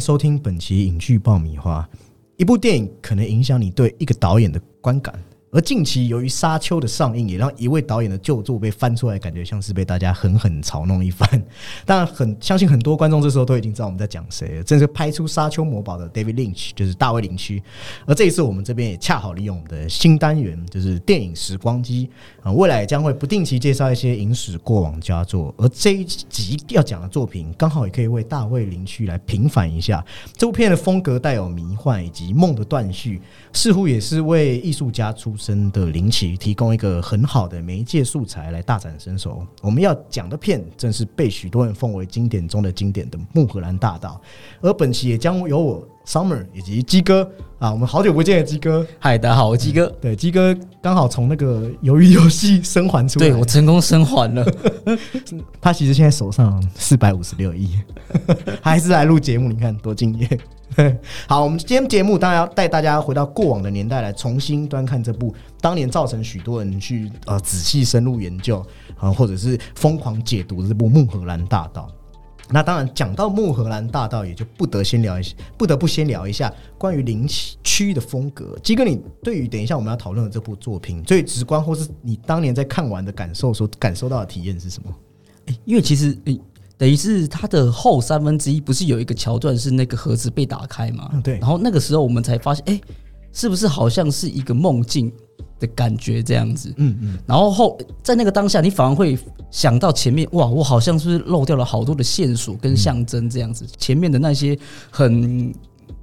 收听本期影剧爆米花。一部电影可能影响你对一个导演的观感。而近期由于《沙丘》的上映，也让一位导演的旧作被翻出来，感觉像是被大家狠狠嘲弄一番。当然，很相信很多观众这时候都已经知道我们在讲谁了，正是拍出《沙丘》魔堡的 David Lynch，就是大卫林区。而这一次，我们这边也恰好利用我们的新单元，就是电影时光机啊，未来将会不定期介绍一些影史过往佳作。而这一集要讲的作品，刚好也可以为大卫林区来平反一下。这部片的风格带有迷幻以及梦的断续，似乎也是为艺术家出。真的林奇提供一个很好的媒介素材来大展身手。我们要讲的片正是被许多人奉为经典中的经典的《穆荷兰大道》，而本期也将由我 Summer 以及鸡哥啊，我们好久不见的鸡哥，嗨，大家好，我鸡哥。对，鸡哥刚好从那个鱿鱼游戏生还出来，对我成功生还了。他其实现在手上四百五十六亿，还是来录节目，你看多敬业。好，我们今天节目当然要带大家回到过往的年代来重新端看这部当年造成许多人去呃仔细深入研究啊，或者是疯狂解读的这部《穆荷兰大道》。那当然讲到《穆荷兰大道》，也就不得先聊一下，不得不先聊一下关于林区的风格。基哥，你对于等一下我们要讨论的这部作品最直观，或是你当年在看完的感受所感受到的体验是什么？因为其实。等于是它的后三分之一不是有一个桥段是那个盒子被打开嘛？对。然后那个时候我们才发现，哎，是不是好像是一个梦境的感觉这样子？嗯嗯。然后后在那个当下，你反而会想到前面，哇，我好像是漏掉了好多的线索跟象征这样子。前面的那些很。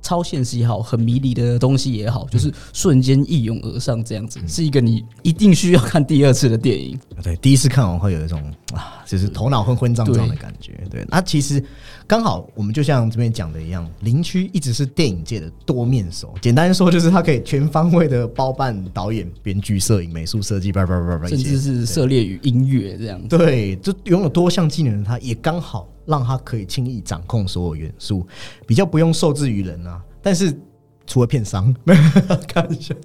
超现实也好，很迷离的东西也好，就是瞬间一涌而上，这样子是一个你一定需要看第二次的电影。对，第一次看完会有一种啊，就是头脑昏昏胀胀的感觉。对，那其实刚好我们就像这边讲的一样，林区一直是电影界的多面手。简单说，就是他可以全方位的包办导演、编剧、摄影、美术设计，叭叭叭叭，甚至是涉猎于音乐这样。对，就拥有多项技能的他，也刚好。让他可以轻易掌控所有元素，比较不用受制于人啊。但是除了片商，开玩笑，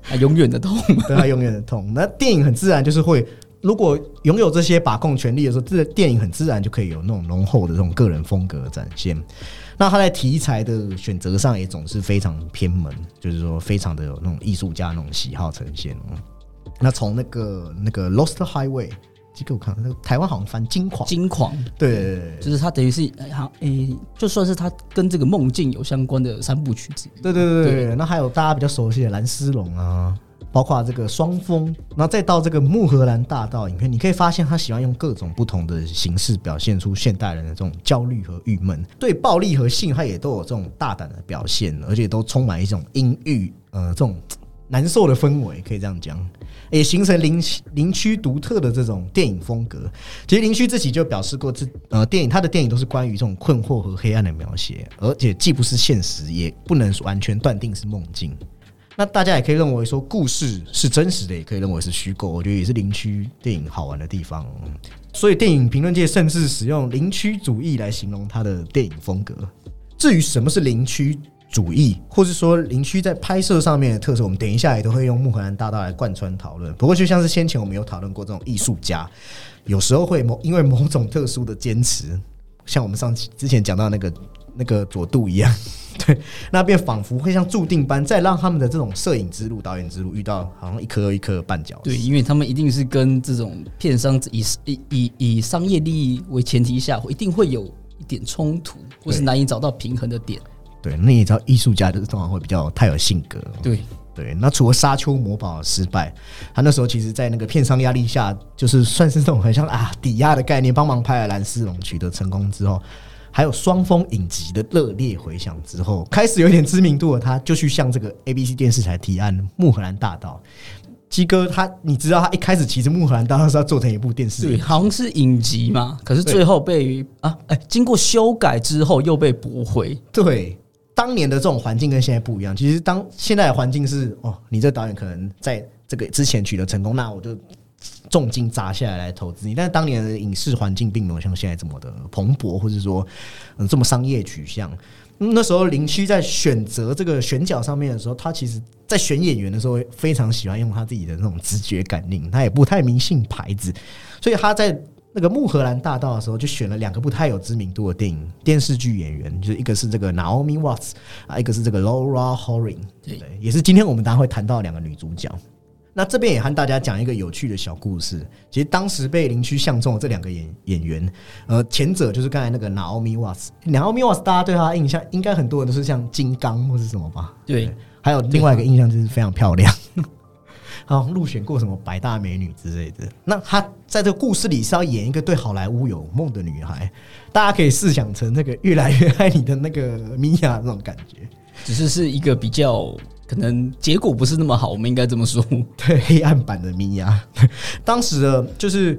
他永远的痛，对他永远的痛。那电影很自然就是会，如果拥有这些把控权力的时候，这电影很自然就可以有那种浓厚的这种个人风格展现。那他在题材的选择上也总是非常偏门，就是说非常的有那种艺术家那种喜好呈现。那从那个那个 Lost Highway。这个我看那个台湾好像翻金狂，金狂，对，就是他等于是好诶，就算是他跟这个梦境有相关的三部曲子。对对对对，那还有大家比较熟悉的蓝丝绒啊，包括这个双峰，然后再到这个木荷兰大道影片，你可以发现他喜欢用各种不同的形式表现出现代人的这种焦虑和郁闷，对暴力和性，他也都有这种大胆的表现，而且都充满一种阴郁呃这种难受的氛围，可以这样讲。也形成林林区独特的这种电影风格。其实林区自己就表示过，这呃电影他的电影都是关于这种困惑和黑暗的描写，而且既不是现实，也不能完全断定是梦境。那大家也可以认为说，故事是真实的，也可以认为是虚构。我觉得也是林区电影好玩的地方。所以电影评论界甚至使用林区主义来形容他的电影风格。至于什么是林区？主义，或是说林区在拍摄上面的特色，我们等一下也都会用木荷兰大道来贯穿讨论。不过，就像是先前我们有讨论过，这种艺术家有时候会某因为某 种特殊的坚持，像我们上期之前讲到那个那个佐渡一样，对，那便仿佛会像注定般，再让他们的这种摄影之路、导演之路遇到好像一颗又一颗的绊脚。对，因为他们一定是跟这种片商以以以以商业利益为前提下，一定会有一点冲突，或是难以找到平衡的点。对，那你知道艺术家就是通常会比较太有性格。对对，那除了沙丘魔堡失败，他那时候其实，在那个片商压力下，就是算是那种很像啊抵押的概念，帮忙拍了《蓝丝绒》取得成功之后，还有双峰影集的热烈回响之后，开始有点知名度了，他就去向这个 ABC 电视台提案《穆荷兰大道》。鸡哥他，你知道他一开始其实《穆荷兰大道》是要做成一部电视，对，好像是影集嘛，可是最后被啊哎，经过修改之后又被驳回，对。当年的这种环境跟现在不一样。其实，当现在的环境是哦，你这导演可能在这个之前取得成功，那我就重金砸下来来投资你。但是，当年的影视环境并没有像现在这么的蓬勃，或者说嗯这么商业取向。那时候林区在选择这个选角上面的时候，他其实在选演员的时候非常喜欢用他自己的那种直觉感应，他也不太迷信牌子，所以他在那个穆荷兰大道的时候，就选了两个不太有知名度的电影电视剧演员，就是一个是这个 Naomi Watts 啊，一个是这个 Laura Horing，对，也是今天我们大家会谈到两个女主角。那这边也和大家讲一个有趣的小故事。其实当时被林区相中的这两个演演员，呃，前者就是刚才那个 Naomi Watts，Naomi Watts 大家对她印象应该很多人都是像金刚或是什么吧？对，还有另外一个印象就是非常漂亮。好像入选过什么百大美女之类的。那她在这个故事里是要演一个对好莱坞有梦的女孩，大家可以试想成那个越来越爱你的那个米娅那种感觉，只是是一个比较可能结果不是那么好，我们应该这么说。对，黑暗版的米娅，当时的就是。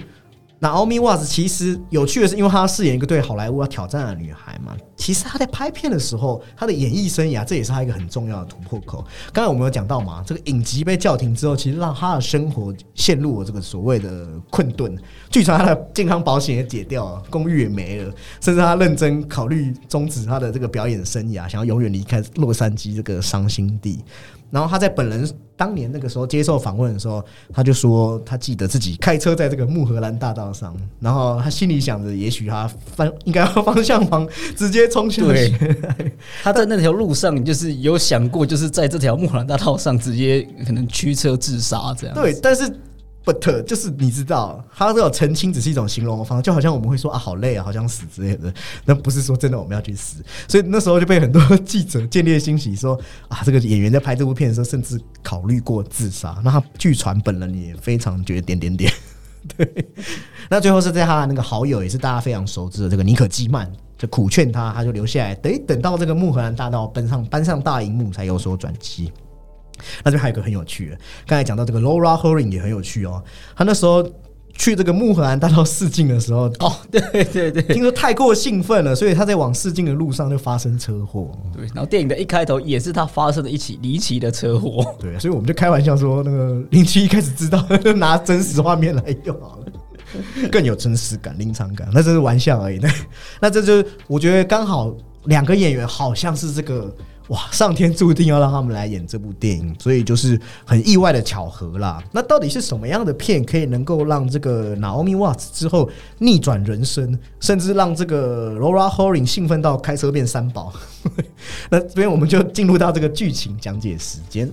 那奥米瓦兹其实有趣的是，因为她饰演一个对好莱坞要挑战的女孩嘛。其实她在拍片的时候，她的演艺生涯这也是她一个很重要的突破口。刚才我们有讲到嘛，这个影集被叫停之后，其实让她的生活陷入了这个所谓的困顿。据传她的健康保险也解掉了，公寓也没了，甚至她认真考虑终止她的这个表演生涯，想要永远离开洛杉矶这个伤心地。然后他在本人当年那个时候接受访问的时候，他就说他记得自己开车在这个穆荷兰大道上，然后他心里想着，也许他方应该要方向盘直接冲下去。他在那条路上就是有想过，就是在这条穆荷兰大道上直接可能驱车自杀这样。对，但是。But 就是你知道，他这种澄清只是一种形容的方式，就好像我们会说啊，好累啊，好想死之类的。那不是说真的我们要去死，所以那时候就被很多记者见猎欣喜，说啊，这个演员在拍这部片的时候，甚至考虑过自杀。那他据传本人也非常觉得点点点。对，那最后是在他的那个好友，也是大家非常熟知的这个尼可基曼，就苦劝他，他就留下来，等等到这个穆赫兰大道奔上搬上大荧幕，才有所转机。那这边还有一个很有趣的，刚才讲到这个 Laura Horing 也很有趣哦。他那时候去这个穆荷兰大道试镜的时候，哦，对对对，听说太过兴奋了，所以他在往试镜的路上就发生车祸。对，然后电影的一开头也是他发生的一起离奇的车祸。对，所以我们就开玩笑说，那个林七一开始知道拿真实画面来用好了，更有真实感、临场感。那这是玩笑而已。那那这就我觉得刚好两个演员好像是这个。哇！上天注定要让他们来演这部电影，所以就是很意外的巧合啦。那到底是什么样的片可以能够让这个 Naomi Watts 之后逆转人生，甚至让这个 Laura Horing 兴奋到开车变三宝？那这边我们就进入到这个剧情讲解时间。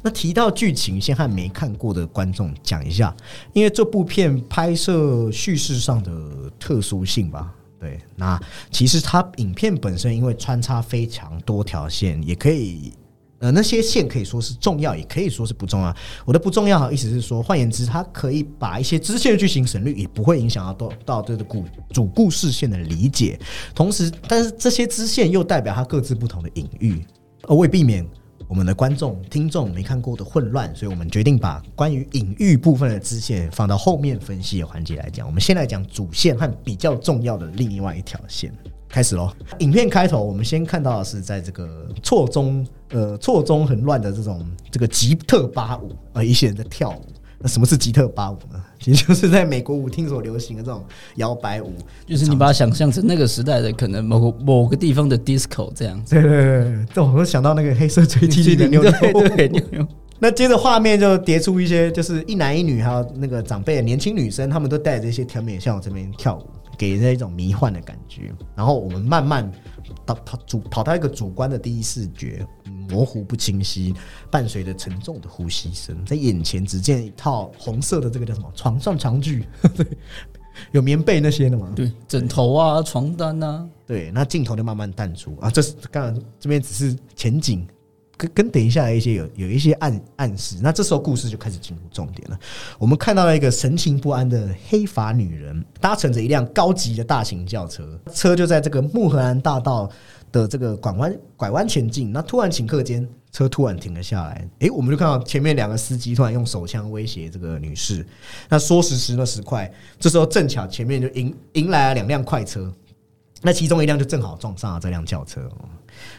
那提到剧情，先和没看过的观众讲一下，因为这部片拍摄叙事上的特殊性吧。对，那其实它影片本身因为穿插非常多条线，也可以，呃，那些线可以说是重要，也可以说是不重要。我的不重要，意思是说，换言之，它可以把一些支线剧情省略，也不会影响到到这个故主故事线的理解。同时，但是这些支线又代表它各自不同的隐喻，而为避免。我们的观众、听众没看过的混乱，所以我们决定把关于隐喻部分的支线放到后面分析的环节来讲。我们先来讲主线和比较重要的另外一条线，开始喽。影片开头，我们先看到的是在这个错综呃错综很乱的这种这个吉特巴舞，呃，一些人在跳舞。那什么是吉特巴舞呢？其实就是在美国舞厅所流行的这种摇摆舞，就是你把它想象成那个时代的可能某个某个地方的 disco 这样。对对对，这我想到那个黑色追击里的妞妞。那接着画面就叠出一些，就是一男一女，还有那个长辈的年轻女生，他们都带着一些甜美向我这边跳舞，给人一种迷幻的感觉。然后我们慢慢到跑主跑到一个主观的第一视觉。模糊不清晰，伴随着沉重的呼吸声，在眼前只见一套红色的这个叫什么床上长具，有棉被那些的嘛？对，枕头啊，床单啊，对，那镜头就慢慢淡出啊。这是刚刚这边只是前景，跟等一下一些有有一些暗暗示。那这时候故事就开始进入重点了。我们看到了一个神情不安的黑发女人，搭乘着一辆高级的大型轿车，车就在这个穆荷兰大道。的这个拐弯拐弯前进，那突然顷刻间车突然停了下来，诶，我们就看到前面两个司机突然用手枪威胁这个女士。那说时迟那时快，这时候正巧前面就迎迎来了两辆快车，那其中一辆就正好撞上了这辆轿车。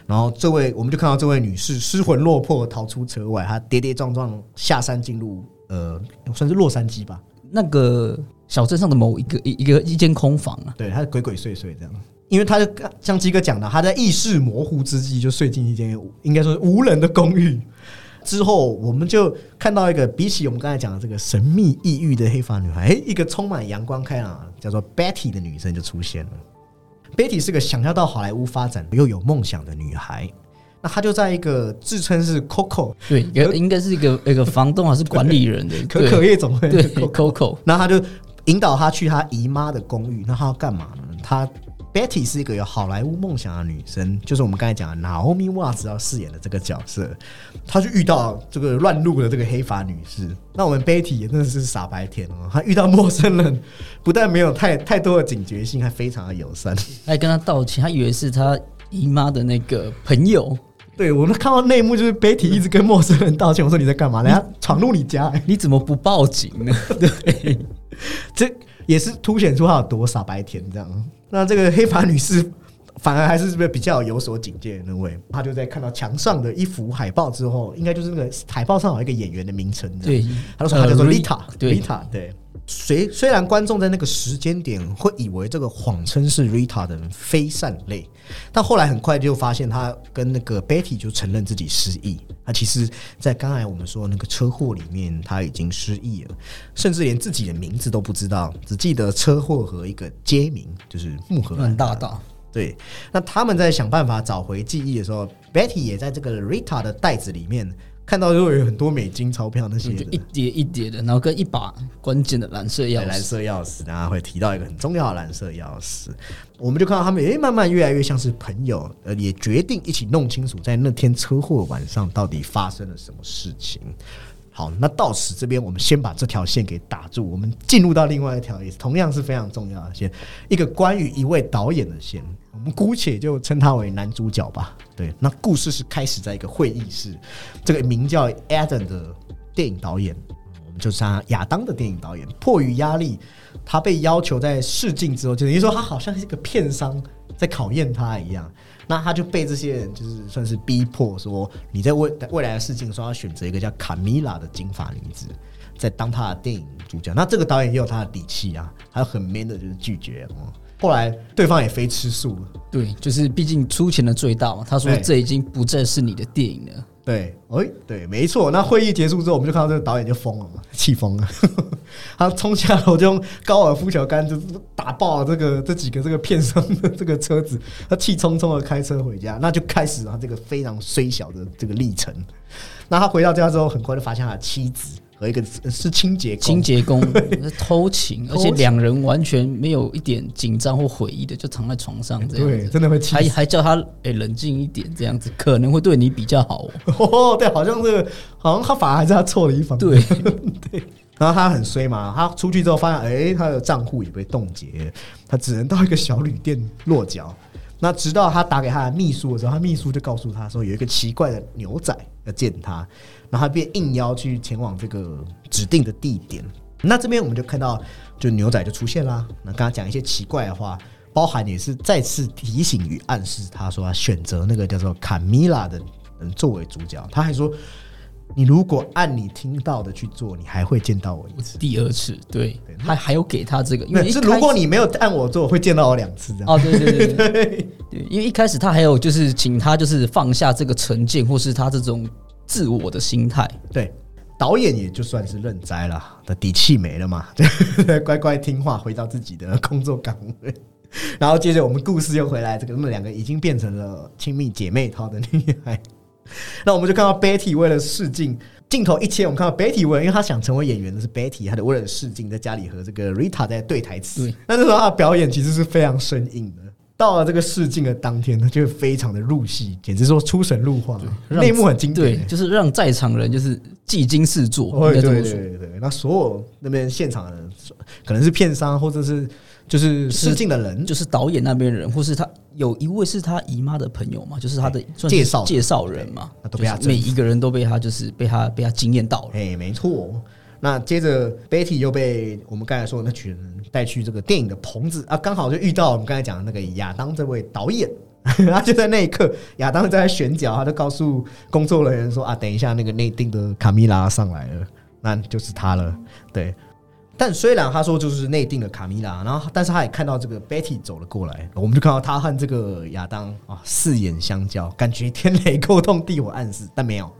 然后这位我们就看到这位女士失魂落魄逃出车外，她跌跌撞撞下山进入呃算是洛杉矶吧那个小镇上的某一个一一个一间空房啊，对，她鬼鬼祟祟这样。因为他就像鸡哥讲的，他在意识模糊之际就睡进一间应该说是无人的公寓。之后我们就看到一个比起我们刚才讲的这个神秘异域的黑发女孩，一个充满阳光开朗叫做 Betty 的女生就出现了。Betty 是个想要到好莱坞发展又有梦想的女孩。那她就在一个自称是 Coco，对，应该是一个一个房东还是管理人的 可可夜总会，对 Coco。然后她就引导她去她姨妈的公寓。那她要干嘛呢？她 Betty 是一个有好莱坞梦想的女生，就是我们刚才讲的 Naomi Watts 要饰演的这个角色。她就遇到这个乱入的这个黑发女士。那我们 Betty 也真的是傻白甜哦，她遇到陌生人，不但没有太太多的警觉性，还非常的友善，还跟她道歉。她以为是她姨妈的那个朋友。对我们看到内幕，就是 Betty 一直跟陌生人道歉。我说你在干嘛？人家闯入你家，你怎么不报警呢？对，这也是凸显出她有多傻白甜这样。那这个黑发女士反而还是比较有所警戒的那位？她就在看到墙上的一幅海报之后，应该就是那个海报上有一个演员的名称，对，她就说她叫做 Rita，Rita，对。虽虽然观众在那个时间点会以为这个谎称是 Rita 的人非善类，但后来很快就发现他跟那个 Betty 就承认自己失忆。他其实，在刚才我们说那个车祸里面，他已经失忆了，甚至连自己的名字都不知道，只记得车祸和一个街名，就是木河大道。对，那他们在想办法找回记忆的时候，Betty 也在这个 Rita 的袋子里面。看到就会有很多美金钞票那些，一叠一叠的，然后跟一把关键的蓝色钥匙。蓝色钥匙，大家会提到一个很重要的蓝色钥匙。我们就看到他们，诶，慢慢越来越像是朋友，呃，也决定一起弄清楚在那天车祸晚上到底发生了什么事情。好，那到此这边，我们先把这条线给打住。我们进入到另外一条，也同样是非常重要的线，一个关于一位导演的线。我们姑且就称他为男主角吧。对，那故事是开始在一个会议室，这个名叫 Adam 的电影导演，我们就是他亚当的电影导演，迫于压力，他被要求在试镜之后，就等于说他好像是一个片商在考验他一样。那他就被这些人就是算是逼迫，说你在未未来的事情说要选择一个叫卡米拉的金发女子，在当他的电影主角。那这个导演也有他的底气啊，还有很 man 的就是拒绝哦。后来对方也非吃素了，对，就是毕竟出钱的最大嘛。他说这已经不再是你的电影了。对，哎，对，没错。那会议结束之后，我们就看到这个导演就疯了嘛，气疯了。他冲下楼就用高尔夫球杆就打爆了这个这几个这个片商的这个车子，他气冲冲的开车回家，那就开始他这个非常衰小的这个历程。那他回到家之后，很快就发现他妻子。和一个是清洁清洁工 偷情，而且两人完全没有一点紧张或悔意的，就躺在床上这样子，真的会还还叫他诶冷静一点，这样子可能会对你比较好哦。对，好像这个好像他反而还是他错了一方。对 对，然后他很衰嘛，他出去之后发现，哎，他的账户也被冻结，他只能到一个小旅店落脚。那直到他打给他的秘书的时候，他秘书就告诉他说，有一个奇怪的牛仔要见他。然后他便应邀去前往这个指定的地点。那这边我们就看到，就牛仔就出现啦。那跟他讲一些奇怪的话，包含也是再次提醒与暗示他说，他选择那个叫做卡米拉的人作为主角。他还说，你如果按你听到的去做，你还会见到我一次，第二次。对，还还有给他这个，因为是如果你没有按我做，会见到我两次这样。哦，对对对对 对，因为一开始他还有就是请他就是放下这个成见，或是他这种。自我的心态，对导演也就算是认栽了，的底气没了嘛，对 乖乖听话，回到自己的工作岗位。然后接着我们故事又回来，这个他们两个已经变成了亲密姐妹套的女孩。那我们就看到 Betty 为了试镜，镜头一切，我们看到 Betty 为了，因为她想成为演员的是 Betty，她的为了试镜，在家里和这个 Rita 在对台词。那时候她的表演其实是非常生硬的。到了这个试镜的当天，他就非常的入戏，简直说出神入化，内幕很经典，就是让在场人就是技惊四座。对对对对，那所有那边现场的人，可能是片商或者是就是试镜的人，就是导演那边人，或是他有一位是他姨妈的朋友嘛，就是他的介绍介绍人嘛，都被他每一个人都被他就是被他被他惊艳到了。哎，没错。那接着，Betty 又被我们刚才说的那群人带去这个电影的棚子啊，刚好就遇到我们刚才讲的那个亚当这位导演。然后就在那一刻，亚当在选角，他就告诉工作人员说：“啊，等一下，那个内定的卡米拉上来了，那就是他了。”对。但虽然他说就是内定的卡米拉，然后但是他也看到这个 Betty 走了过来，我们就看到他和这个亚当啊四眼相交，感觉天雷勾动地火暗示，但没有。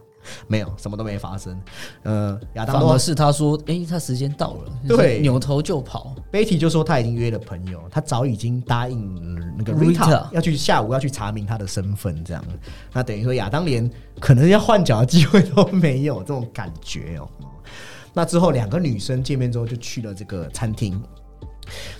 没有，什么都没发生。呃，亚当反都而是他说：“哎、他时间到了。”对扭头就跑。Betty 就说他已经约了朋友，他早已经答应呃那个 Rita Rita 要去下午要去查明他的身份，这样。那等于说亚当连可能要换脚的机会都没有，这种感觉哦。那之后两个女生见面之后就去了这个餐厅。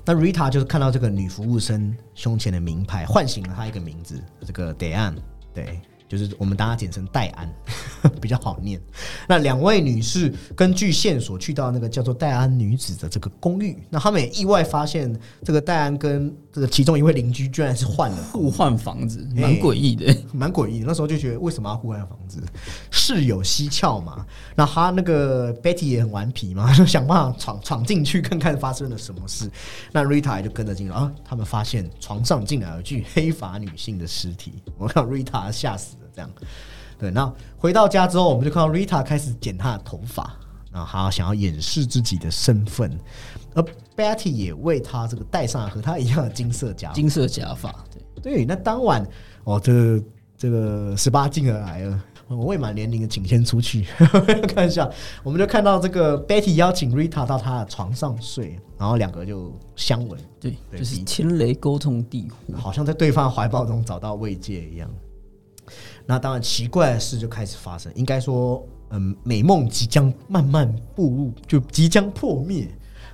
那 Rita 就是看到这个女服务生胸前的名牌，唤醒了她一个名字，这个 Diane，对，就是我们大家简称戴安，比较好念。那两位女士根据线索去到那个叫做戴安女子的这个公寓，那他们也意外发现这个戴安跟这个其中一位邻居居然是换了互换房子，哎蛮诡异的。蛮诡异的。那时候就觉得为什么要互换房子？事有蹊跷嘛。那他那个 Betty 也很顽皮嘛，就 想办法闯闯进去看看发生了什么事。那 Rita 也就跟着进来啊，他们发现床上竟然有一具黑发女性的尸体。我看 Rita 吓死了，这样。对，那回到家之后，我们就看到 Rita 开始剪她的头发，然后她想要掩饰自己的身份，而 Betty 也为她这个戴上了和她一样的金色假发。金色假发，对，对，那当晚哦，这个这个十八禁而来了。我未满年龄的请先出去，看一下，我们就看到这个 Betty 邀请 Rita 到她的床上睡，然后两个就相吻，对，对就是彼此天雷沟通地火。好像在对方怀抱中找到慰藉一样。那当然，奇怪的事就开始发生。应该说，嗯，美梦即将慢慢步入，就即将破灭。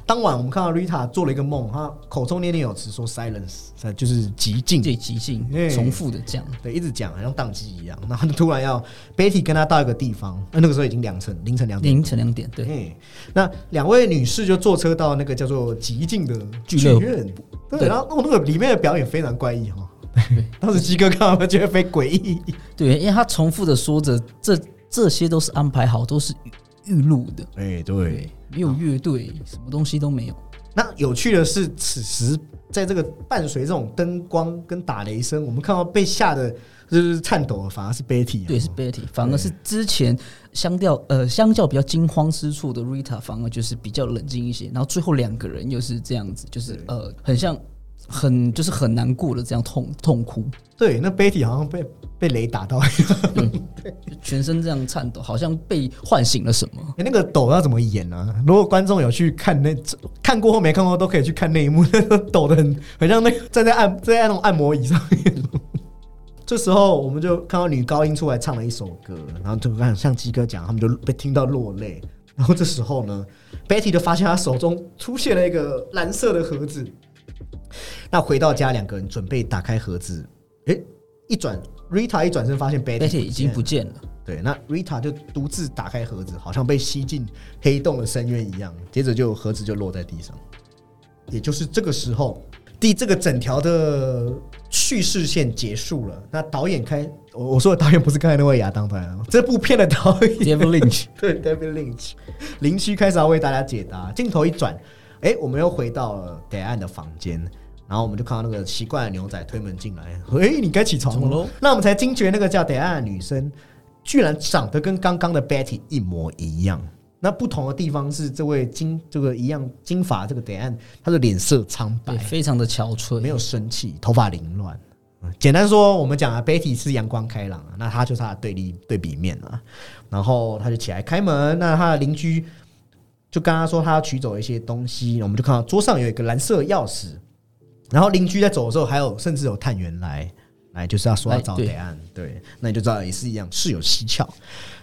当晚，我们看到 Rita 做了一个梦，她口中念念有词说 “silence”，呃就是极静，最极静哎，重复的这样，对，一直讲，好像宕机一样。然后突然要 Betty 跟他到一个地方，那那个时候已经凌晨凌晨两点。凌晨两点，对，那两位女士就坐车到那个叫做极静的剧院，对，对然后那个里面的表演非常怪异哈。当时鸡哥看到觉得非诡异，对，因为他重复的说着，这这些都是安排好，都是预预录的，哎，对。对，没有乐队，什么东西都没有。那有趣的是，此时在这个伴随这种灯光跟打雷声，我们看到被吓得就是颤抖的，反而是 Betty，对，是 Betty，反而是之前相较呃相较比较惊慌失措的 Rita，反而就是比较冷静一些。然后最后两个人又是这样子，就是呃很像很就是很难过的这样痛痛哭，对，那 Betty 好像被被雷打到一样。对全身这样颤抖，好像被唤醒了什么。欸、那个抖要怎么演呢、如果观众有去看那看过或没看过，都可以去看那一幕，那个抖的很很像那个站在按站在那种按摩椅上面。这时候我们就看到女高音出来唱了一首歌，然后就看像鸡哥讲，他们就被听到落泪。然后这时候呢，Betty 就发现她手中出现了一个蓝色的盒子。那回到家，两个人准备打开盒子，诶、一转 Rita 一转身发现 Betty, 已经不见了，对，那 Rita 就独自打开盒子，好像被吸进黑洞的深渊一样，接着就盒子就落在地上。也就是这个时候，第这个整条的叙事线结束了。那导演开，我我说的导演不是刚才那位亚当导演哦，这部片的导演 David Lynch 对 David Lynch，林区开始要为大家解答。镜头一转，哎、我们又回到了北岸的房间，然后我们就看到那个奇怪的牛仔推门进来，哎、你该起床了。那我们才惊觉那个叫北岸的女生，居然长得跟刚刚的 Betty 一模一样。那不同的地方是，这位金这个一样金发这个北岸，她的脸色苍白，，非常的憔悴，没有生气，头发凌乱。嗯简单说，我们讲啊，Betty 是阳光开朗啊，那她就是她的对立对比面啊。然后她就起来开门，那她的邻居就跟他说她要取走一些东西，我们就看到桌上有一个蓝色钥匙。然后邻居在走的时候，还有甚至有探员来来，就是要说要找来对北岸，对，那你就知道也是一样，事有蹊跷。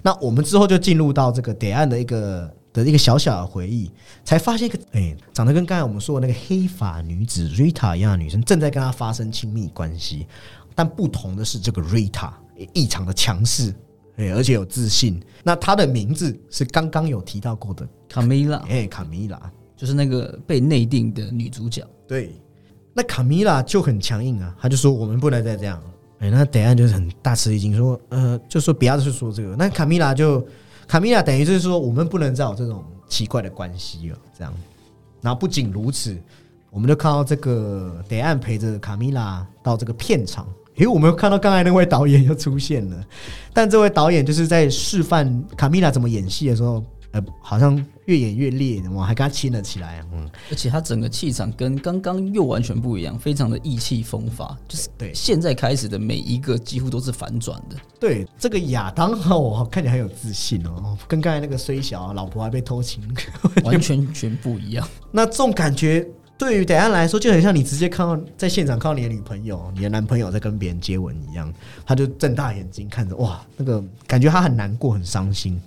那我们之后就进入到这个北岸的一个的一个小小的回忆，才发现一个哎、长得跟刚才我们说的那个黑发女子 Rita 一样的女生，正在跟她发生亲密关系。但不同的是，这个 Rita 异常的强势，哎、而且有自信。那她的名字是刚刚有提到过的，Camila 哎、卡米拉。就是那个被内定的女主角，对，那卡米拉就很强硬啊，他就说我们不能再这样。哎、那等下就是很大吃一惊，说呃，就说不要去说这个。那卡米拉就卡米拉等于就是说我们不能再有这种奇怪的关系了，这样。然后不仅如此，我们就看到这个德安陪着卡米拉到这个片场。诶，我们看到刚才那位导演又出现了，但这位导演就是在示范卡米拉怎么演戏的时候，呃，好像越演越烈，我还跟他亲了起来。嗯，而且他整个气场跟刚刚又完全不一样，非常的意气风发。就是对现在开始的每一个几乎都是反转的。对，这个亚当哦，看起来很有自信哦，跟刚才那个虽小老婆还被偷情，完全全不一样。那这种感觉。对于等下来说，就很像你直接看到在现场看到你的女朋友、你的男朋友在跟别人接吻一样，他就睁大眼睛看着，哇，那个感觉他很难过、很伤心。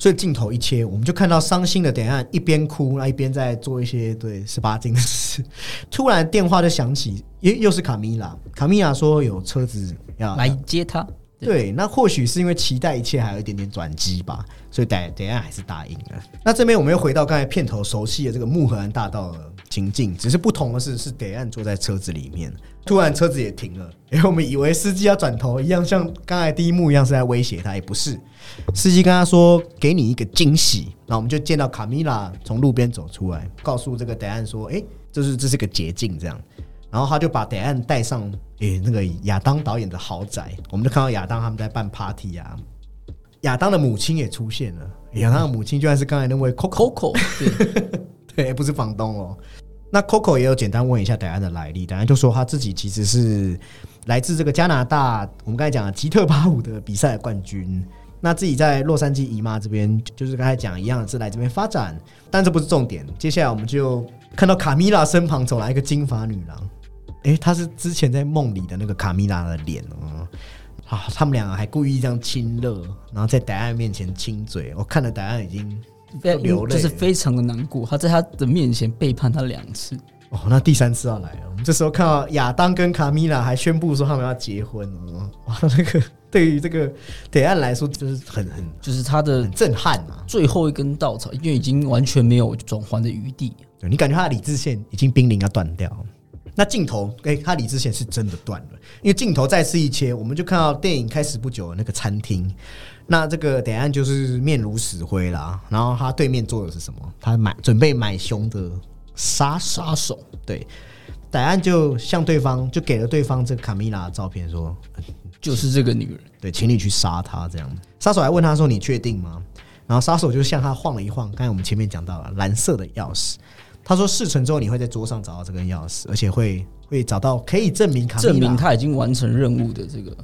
所以镜头一切，我们就看到伤心的等下一边哭，那一边在做一些对十八禁的事。突然电话就响起，又又是卡米拉。卡米拉说有车子要来接他。对，那或许是因为期待一切还有一点点转机吧，所以等等下还是答应了。那这边我们又回到刚才片头熟悉的这个木荷兰大道。情境只是不同的是，是得安坐在车子里面，突然车子也停了，因为我们以为司机要转头一样，像刚才第一幕一样是在威胁他，也不是。司机跟他说：“给你一个惊喜。”那我们就见到卡米拉从路边走出来，告诉这个得安说：“哎，这是这是个捷径。”这样，然后他就把得安带上诶那个亚当导演的豪宅，我们就看到亚当他们在办 party 啊，亚当的母亲也出现了，亚当的母亲居然是刚才那位 Coco，对，不是房东哦。那 Coco 也有简单问一下戴安的来历，戴安就说他自己其实是来自这个加拿大，我们刚才讲的吉特巴舞的比赛冠军。那自己在洛杉矶姨妈这边，就是刚才讲一样是来这边发展，但这不是重点。接下来我们就看到卡米拉身旁走来一个金发女郎，诶，她是之前在梦里的那个卡米拉的脸哦。啊，他们两个还故意这样亲热，然后在戴安面前亲嘴，我看了戴安已经。流泪，就是非常的难过。他在他的面前背叛他两次。哦，那第三次要来了。我们这时候看到亚当跟卡米拉还宣布说他们要结婚哦。哇，那个对于这个德安来说，就是很很，就是他的很震撼啊。最后一根稻草，因为已经完全没有转换的余地。对你感觉他的理智线已经濒临要断掉。那镜头，哎，他理智线是真的断了。因为镜头再次一切，我们就看到电影开始不久的那个餐厅。那这个等下就是面如死灰啦，然后他对面坐的是什么？他买准备买凶的杀杀手。对，等岸就向对方就给了对方这个卡米拉的照片，说就是这个女人。对，请你去杀她。这样，杀手还问他说：“你确定吗？”然后杀手就向他晃了一晃。刚才我们前面讲到了蓝色的钥匙，他说事成之后你会在桌上找到这根钥匙，而且会会找到可以证明卡证明他已经完成任务的这个。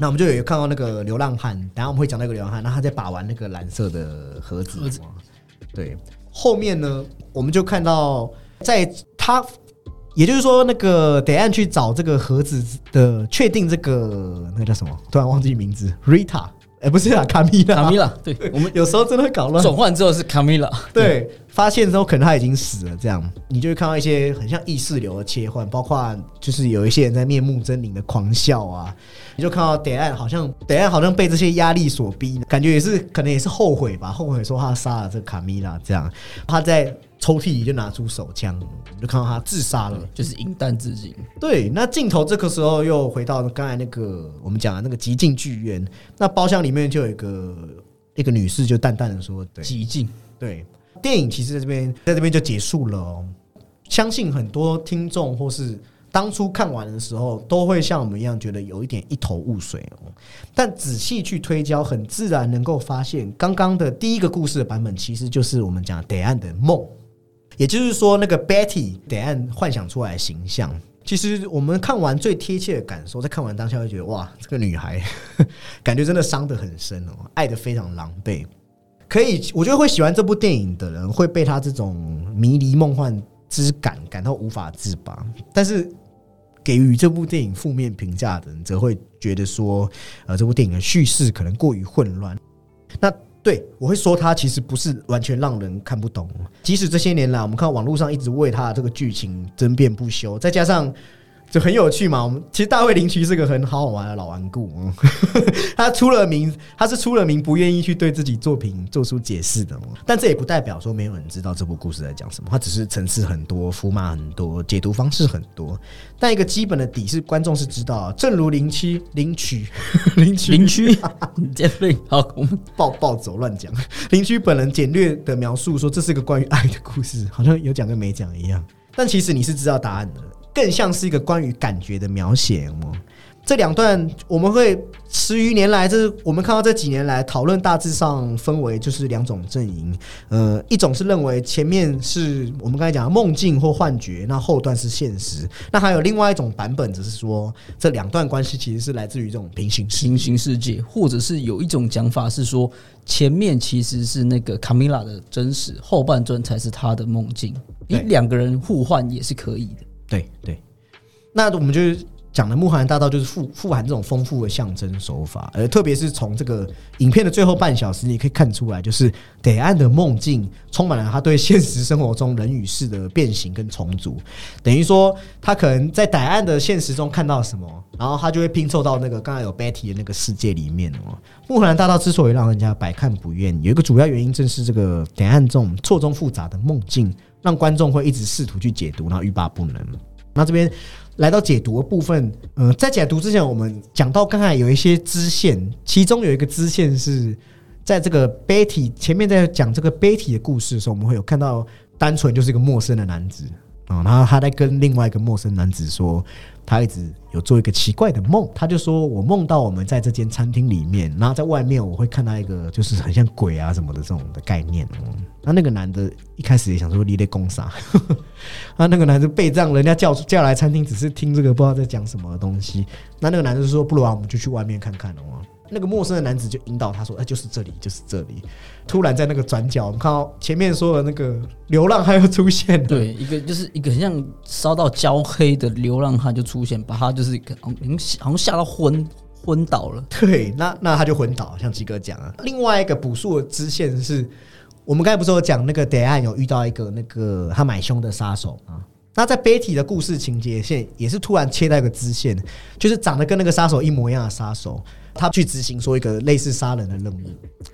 那我们就有看到那个流浪汉，等下我们会讲那个流浪汉，那他在把玩那个蓝色的盒子。对，后面呢，我们就看到在他，也就是说，那个得按去找这个盒子的，确定这个那个叫什么？突然忘记名字，Rita。哎，不是啊，卡米拉，卡米拉，对。我们有时候真的会搞乱。转换之后是卡米拉，对，发现之后可能他已经死了，这样。你就会看到一些很像意识流的切换，包括就是有一些人在面目狰狞的狂笑啊，你就看到德安好像德安好像被这些压力所逼，感觉也是可能也是后悔吧，后悔说他杀了这个卡米拉，这样。他在。抽屉里就拿出手枪，就看到他自杀了，就是引弹自尽。对，那镜头这个时候又回到刚才那个我们讲的那个极境剧院，那包厢里面就有一个一个女士就淡淡的说：“对，极境。”对，电影其实在这边在这边就结束了哦。相信很多听众或是当初看完的时候，都会像我们一样觉得有一点一头雾水哦。但仔细去推敲，很自然能够发现，刚刚的第一个故事的版本其实就是我们讲得岸的梦。也就是说，那个 Betty 得按幻想出来的形象，其实我们看完最贴切的感受，在看完当下会觉得，哇，这个女孩 感觉真的伤得很深哦，爱的非常狼狈。可以，我觉得会喜欢这部电影的人，会被他这种迷离梦幻之感感到无法自拔。但是，给予这部电影负面评价的人，则会觉得说，呃，这部电影的叙事可能过于混乱。那。对，我会说他其实不是完全让人看不懂，即使这些年来我们看网络上一直为他这个剧情争辩不休，再加上。就很有趣嘛，我们其实大卫林奇是个很好玩的老顽固，他出了名，他是出了名不愿意去对自己作品做出解释的，但这也不代表说没有人知道这部故事在讲什么，他只是层次很多，伏马很多，解读方式很多，但一个基本的底是观众是知道，正如林区林区 林区林区简略好，我们暴暴走乱讲，林区本人简略的描述说这是一个关于爱的故事，好像有讲跟没讲一样，但其实你是知道答案的。更像是一个关于感觉的描写哦。这两段我们会十余年来，这是我们看到这几年来讨论，大致上分为就是两种阵营。呃，一种是认为前面是我们刚才讲的梦境或幻觉，那后段是现实。那还有另外一种版本，只是说这两段关系其实是来自于这种平行平行世界，或者是有一种讲法是说，前面其实是那个卡米拉的真实，后半段才是他的梦境。你两个人互换也是可以的。对对，那我们就。讲的穆罕大道就是富富含这种丰富的象征手法，而特别是从这个影片的最后半小时，你可以看出来，就是得岸的梦境充满了他对现实生活中人与事的变形跟重组。等于说，他可能在歹岸的现实中看到什么，然后他就会拼凑到那个刚才有 Betty 的那个世界里面哦。穆罕大道之所以让人家百看不厌，有一个主要原因，正是这个得岸这种错综复杂的梦境，让观众会一直试图去解读，然后欲罢不能。那这边。来到解读的部分，嗯，在解读之前，我们讲到刚才有一些支线，其中有一个支线是在这个 Betty 前面在讲这个 Betty 的故事的时候，我们会有看到单纯就是一个陌生的男子啊，然后他在跟另外一个陌生男子说。他一直有做一个奇怪的梦，他就说：“我梦到我们在这间餐厅里面，然后在外面我会看到一个就是很像鬼啊什么的这种的概念。”那那个男的一开始也想说：“你得攻杀。”那那个男的被这样人家叫叫来餐厅，只是听这个不知道在讲什么东西。那那个男的就说：“不如啊，我们就去外面看看哦。”那个陌生的男子就引导他说：“哎，就是这里，就是这里。”突然在那个转角，我们看到前面说的那个流浪汉又出现。对，一个就是一个很像烧到焦黑的流浪汉就出现，把他就是好像吓到昏昏倒了。对，那那他就昏倒，像吉哥讲啊。另外一个补述的支线是，我们刚才不是有讲那个德安有遇到一个那个他买凶的杀手啊。那在 Betty 的故事情节线也是突然切到一个支线，就是长得跟那个杀手一模一样的杀手。他去执行说一个类似杀人的任务，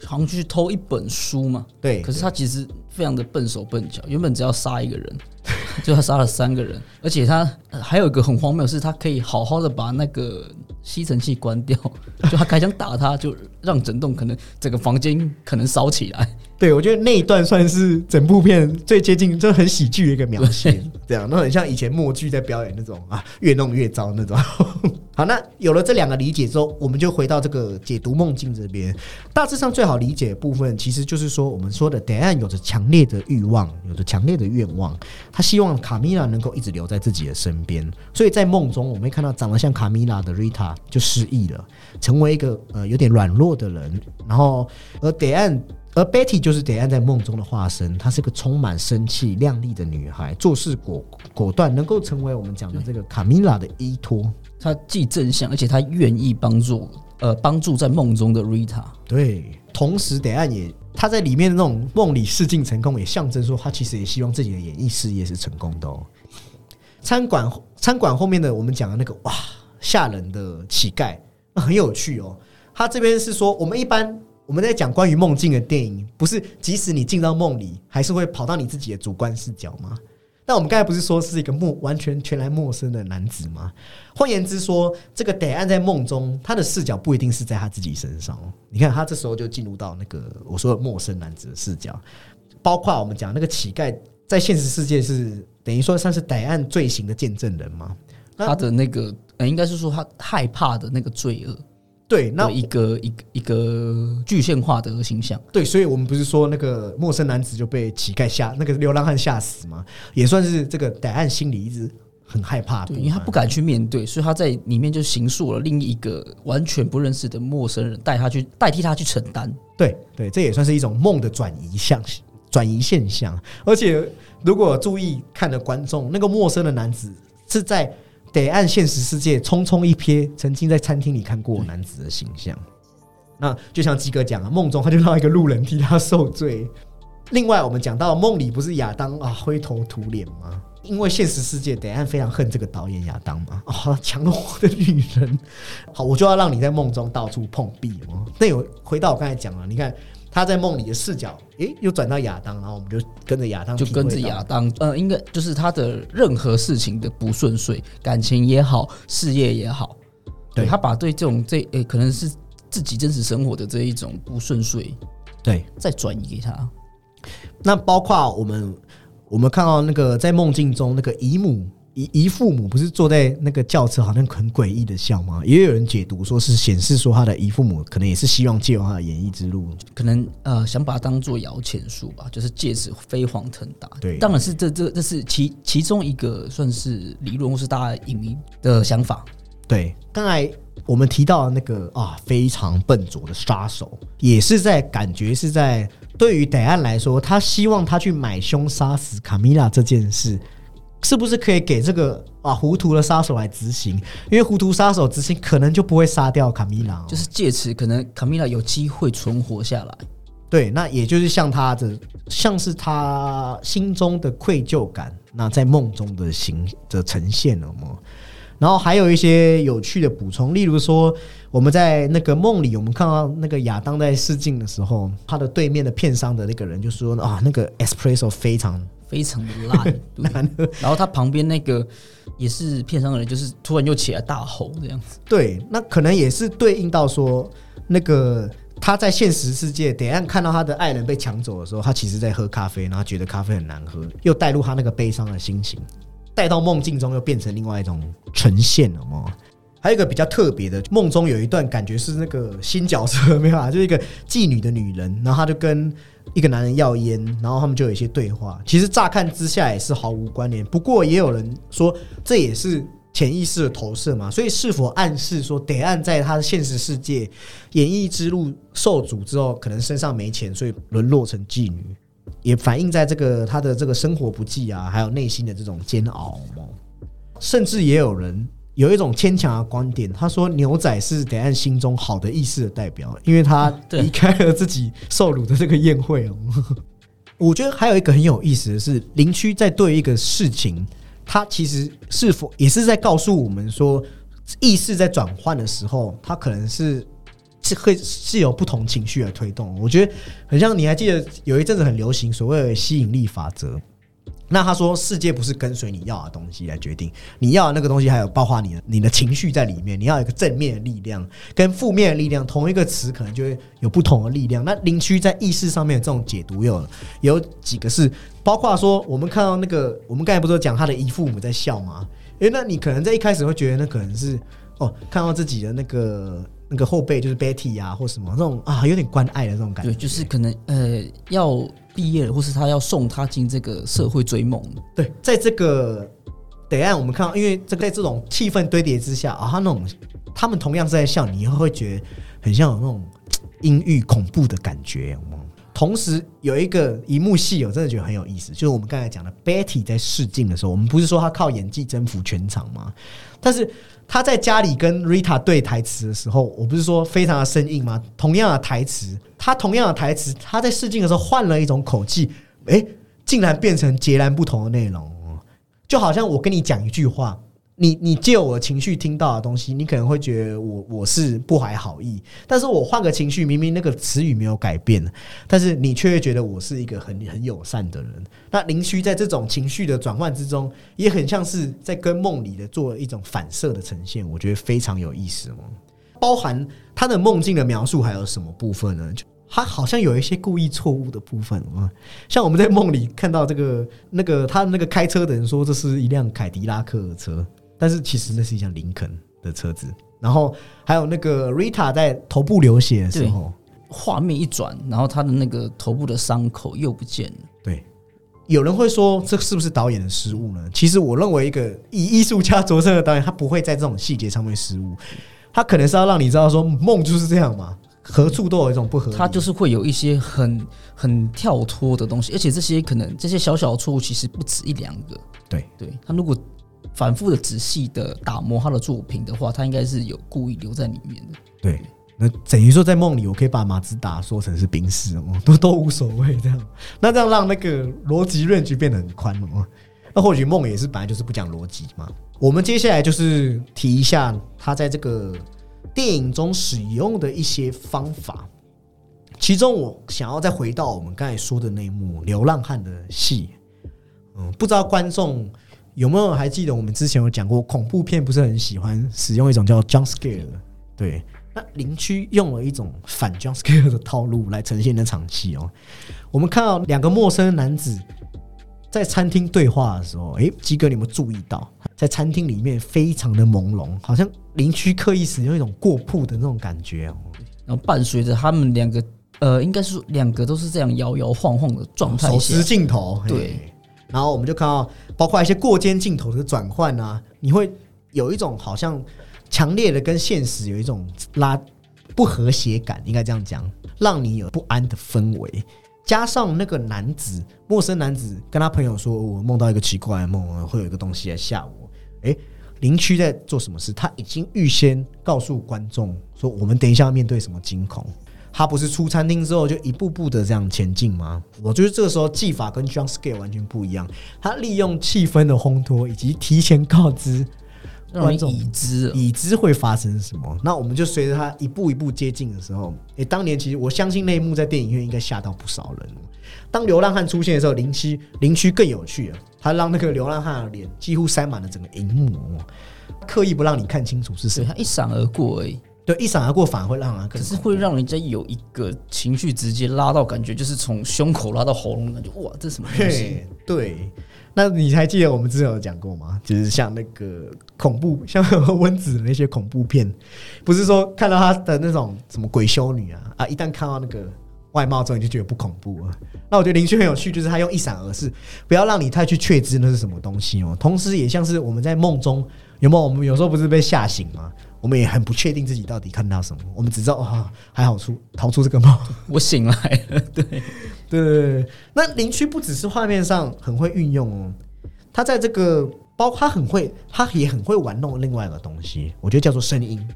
好像去偷一本书嘛。对，可是他其实非常的笨手笨脚，原本只要杀一个人，就他杀了三个人，而且他还有一个很荒谬，是他可以好好的把那个吸尘器关掉，就他开枪打他，就让整栋可能整个房间可能烧起来。对，我觉得那一段算是整部片最接近，就很喜剧的一个描写。这样，那很像以前默剧在表演那种啊，越弄越糟那种。好，那有了这两个理解之后，我们就回到这个解读梦境这边。大致上最好理解的部分，其实就是说，我们说的 Dan 有着强烈的欲望，有着强烈的愿望，他希望卡米拉能够一直留在自己的身边。所以在梦中，我们会看到长得像卡米拉的 Rita 就失忆了，成为一个呃有点软弱的人。然后，而 Dan。而 Betty 就是德安在梦中的化身，她是个充满生气、靓丽的女孩，做事果果断，能够成为我们讲的这个卡米拉的依托。他既正向，而且他愿意帮助，呃，帮助在梦中的 Rita。对，同时等下也他在里面的那种梦里试镜成功，也象征说他其实也希望自己的演艺事业是成功的哦。餐馆餐馆后面的我们讲的那个哇吓人的乞丐，那很有趣哦。他这边是说我们一般。我们在讲关于梦境的电影，不是即使你进到梦里，还是会跑到你自己的主观视角吗？那我们刚才不是说是一个陌完全全来陌生的男子吗？换言之说，这个得案在梦中，他的视角不一定是在他自己身上。你看，他这时候就进入到那个我说的陌生男子的视角，包括我们讲那个乞丐，在现实世界是等于说算是得案罪行的见证人吗？他的那个，呃，应该是说他害怕的那个罪恶。对，那一个一个一个具象化的形象。对，所以我们不是说那个陌生男子就被乞丐吓，那个流浪汉吓死吗？也算是这个歹案心里一直很害怕，对，因为他不敢去面对，所以他在里面就形塑了另一个完全不认识的陌生人，带他去代替他去承担。对对，这也算是一种梦的转移象转移现象。而且如果注意看的观众，那个陌生的男子是在。得按现实世界匆匆一瞥，曾经在餐厅里看过男子的形象。那就像鸡哥讲啊，梦中他就让一个路人替他受罪。另外，我们讲到梦里不是亚当啊灰头土脸吗？因为现实世界得按非常恨这个导演亚当嘛，啊抢了我的女人，好，我就要让你在梦中到处碰壁哦。那有回到我刚才讲了，你看。他在梦里的视角，诶，又转到亚当，然后我们就跟着亚当，就跟着亚当，呃，应该就是他的任何事情的不顺遂，感情也好，事业也好，对。他把对这种这诶，可能是自己真实生活的这一种不顺遂，对，再转移给他。那包括我们，我们看到那个在梦境中那个姨母，姨姨父母不是坐在那个轿车，好像很诡异的笑吗？也有人解读说是显示说他的姨父母可能也是希望借由他的演艺之路，可能呃想把它当做摇钱树吧，就是借此飞黄腾达。对，当然是这这这是其其中一个算是理论或是大家影迷的想法。对，刚才我们提到那个啊非常笨拙的杀手，也是在感觉是在对于戴安来说，他希望他去买凶杀死卡米拉这件事，是不是可以给这个啊糊涂的杀手来执行？因为糊涂杀手执行可能就不会杀掉卡米拉，就是借此可能卡米拉有机会存活下来。对，那也就是像他的，像是他心中的愧疚感，那在梦中的形的呈现了吗？然后还有一些有趣的补充，例如说，我们在那个梦里，我们看到那个亚当在试镜的时候，他的对面的片商的那个人就说啊，那个 espresso 非常非常的烂，烂。然后他旁边那个也是片商的人，就是突然又起来大吼这样子。对，那可能也是对应到说，那个他在现实世界，等下看到他的爱人被抢走的时候，他其实在喝咖啡，然后觉得咖啡很难喝，又带入他那个悲伤的心情。带到梦境中，又变成另外一种呈现了吗？还有一个比较特别的，梦中有一段感觉是那个新角色没有啊，就是一个妓女的女人，然后她就跟一个男人要烟，然后他们就有一些对话。其实乍看之下也是毫无关联，不过也有人说这也是潜意识的投射嘛。所以是否暗示说，得按在他的现实世界演艺之路受阻之后，可能身上没钱，所以沦落成妓女？也反映在这个他的这个生活不济啊，还有内心的这种煎熬。甚至也有人有一种牵强的观点，他说牛仔是得岸心中好的意识的代表，因为他离开了自己受辱的这个宴会哦。我觉得还有一个很有意思的是，林区在对一个事情，他其实是否也是在告诉我们说，意识在转换的时候，他可能是。是会是有不同情绪来推动，我觉得很像你还记得有一阵子很流行所谓的吸引力法则。那他说世界不是跟随你要的东西来决定，你要的那个东西还有包括你的你的情绪在里面。你要有一个正面的力量跟负面的力量，同一个词可能就会有不同的力量。那林区在意识上面的这种解读有有几个是包括说，我们看到那个我们刚才不是讲他的姨父母在笑吗？诶，那你可能在一开始会觉得那可能是哦，看到自己的那个。那个后辈就是 Betty 啊，或什么那种啊，有点关爱的这种感觉。就是可能呃要毕业了，或是他要送他进这个社会追梦。对，在这个等下我们看到，因为这在这种气氛堆叠之下啊，他那种他们同样是在笑，你会觉得很像有那种阴郁恐怖的感觉。同时有一个一幕戏，我真的觉得很有意思，就是我们刚才讲的 Betty 在试镜的时候，我们不是说他靠演技征服全场吗？但是。他在家里跟 Rita 对台词的时候，我不是说非常的生硬吗？同样的台词，他同样的台词，他在试镜的时候换了一种口气，哎，竟然变成截然不同的内容，就好像我跟你讲一句话。你你借我情绪听到的东西，你可能会觉得我我是不怀好意，但是我换个情绪，明明那个词语没有改变，但是你却觉得我是一个很很友善的人。那林虚在这种情绪的转换之中，也很像是在跟梦里的做一种反射的呈现，我觉得非常有意思哦。包含他的梦境的描述还有什么部分呢？就他好像有一些故意错误的部分啊，像我们在梦里看到这个那个他那个开车的人说这是一辆凯迪拉克的车。但是其实那是一辆林肯的车子，然后还有那个 Rita 在头部流血的时候，画面一转，然后他的那个头部的伤口又不见了。对，有人会说这是不是导演的失误呢？其实我认为一个以艺术家着身的导演，他不会在这种细节上面失误，他可能是要让你知道说梦就是这样嘛，何处都有一种不合理，他就是会有一些很很跳脱的东西，而且这些可能这些小小的错误其实不止一两个。对，对他如果。反复的、仔细的打磨他的作品的话，他应该是有故意留在里面的。对，那等于说在梦里，我可以把马自达说成是冰室哦，都都无所谓这样。那这样让那个逻辑认知变得很宽了哦？那或许梦也是本来就是不讲逻辑嘛。我们接下来就是提一下他在这个电影中使用的一些方法，其中我想要再回到我们刚才说的那一幕流浪汉的戏，嗯，不知道观众。有没有还记得我们之前有讲过，恐怖片不是很喜欢使用一种叫 jump scare 的？对，那林区用了一种反 jump scare 的套路来呈现那场戏哦。我们看到两个陌生男子在餐厅对话的时候，哎，鸡哥，你有没有注意到，在餐厅里面非常的朦胧，好像林区刻意使用一种过曝的那种感觉哦。然后伴随着他们两个，呃，应该是两个都是这样摇摇晃晃的状态，手持镜头，对。然后我们就看到，包括一些过肩镜头的转换啊，你会有一种好像强烈的跟现实有一种拉不和谐感，应该这样讲，让你有不安的氛围。加上那个男子，陌生男子跟他朋友说：“我梦到一个奇怪的梦，会有一个东西来吓我。”诶，邻居在做什么事？他已经预先告诉观众说：“我们等一下要面对什么惊恐。”他不是出餐厅之后就一步步的这样前进吗？我觉得这个时候技法跟 John scare 完全不一样。他利用气氛的烘托以及提前告知。观众已知已知会发生什么，那我们就随着他一步一步接近的时候，诶，当年其实我相信那一幕在电影院应该吓到不少人。当流浪汉出现的时候，林区林区更有趣了，他让那个流浪汉的脸几乎塞满了整个荧幕，刻意不让你看清楚是谁，他一闪而过而已。对，一闪而过反而会让人，可是会让人家有一个情绪直接拉到感觉，就是从胸口拉到喉咙，感觉哇，这什么东西？对。那你还记得我们之前有讲过吗？就是像那个恐怖，像温子的那些恐怖片，不是说看到他的那种什么鬼修女啊啊，一旦看到那个外貌之后，你就觉得不恐怖了。那我觉得林旭很有趣，就是他用一闪而逝，不要让你太去确知那是什么东西哦。同时也像是我们在梦中有没有？我们有时候不是被吓醒吗？我们也很不确定自己到底看到什么，我们只知道啊，还好出逃出这个梦，我醒来了，对。对，那林区不只是画面上很会运用哦，他在这个包，他很会，他也很会玩弄另外一个东西，我觉得叫做声音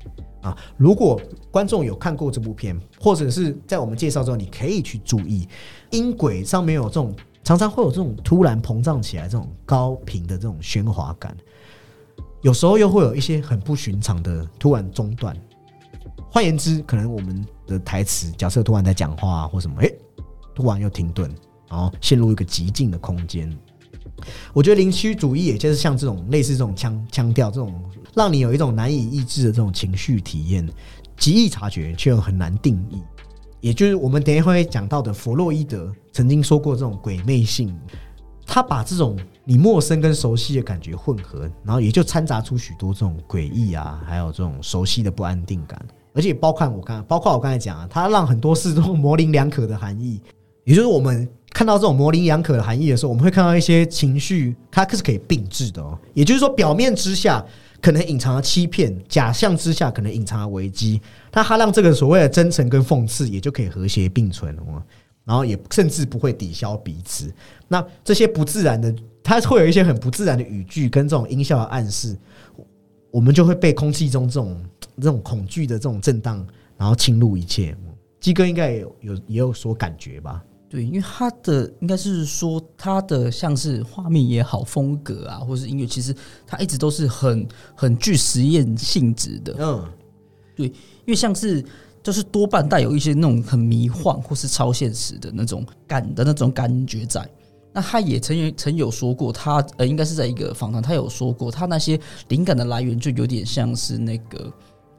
啊。如果观众有看过这部片，或者是在我们介绍之后，你可以去注意音轨上面有这种常常会有这种突然膨胀起来这种高频的这种喧哗感，有时候又会有一些很不寻常的突然中断。换言之，可能我们的台词假设突然在讲话或什么，哎。突然又停顿，然后陷入一个极静的空间。我觉得灵区主义，也就是像这种类似这种腔腔调，这种让你有一种难以抑制的这种情绪体验，极易察觉却又很难定义。也就是我们等一会讲到的弗洛伊德曾经说过，这种鬼魅性，他把这种你陌生跟熟悉的感觉混合，然后也就掺杂出许多这种诡异啊，还有这种熟悉的不安定感。而且包括我刚，包括我刚才讲啊，他让很多事都模棱两可的含义。也就是我们看到这种模棱两可的含义的时候，我们会看到一些情绪，它可是可以并置的哦。也就是说，表面之下可能隐藏了欺骗，假象之下可能隐藏了危机，那它让这个所谓的真诚跟讽刺也就可以和谐并存哦。然后也甚至不会抵消彼此。那这些不自然的，它会有一些很不自然的语句跟这种音效的暗示，我们就会被空气中这种这种恐惧的这种震荡，然后侵入一切。鸡哥应该也有有也有所感觉吧？对，因为他的应该是说他的像是画面也好，风格啊，或是音乐，其实他一直都是很很具实验性质的。嗯，对，因为像是就是多半带有一些那种很迷幻或是超现实的那种感的那种感觉在。那他也曾有曾有说过，他呃应该是在一个访谈，他有说过，他那些灵感的来源就有点像是那个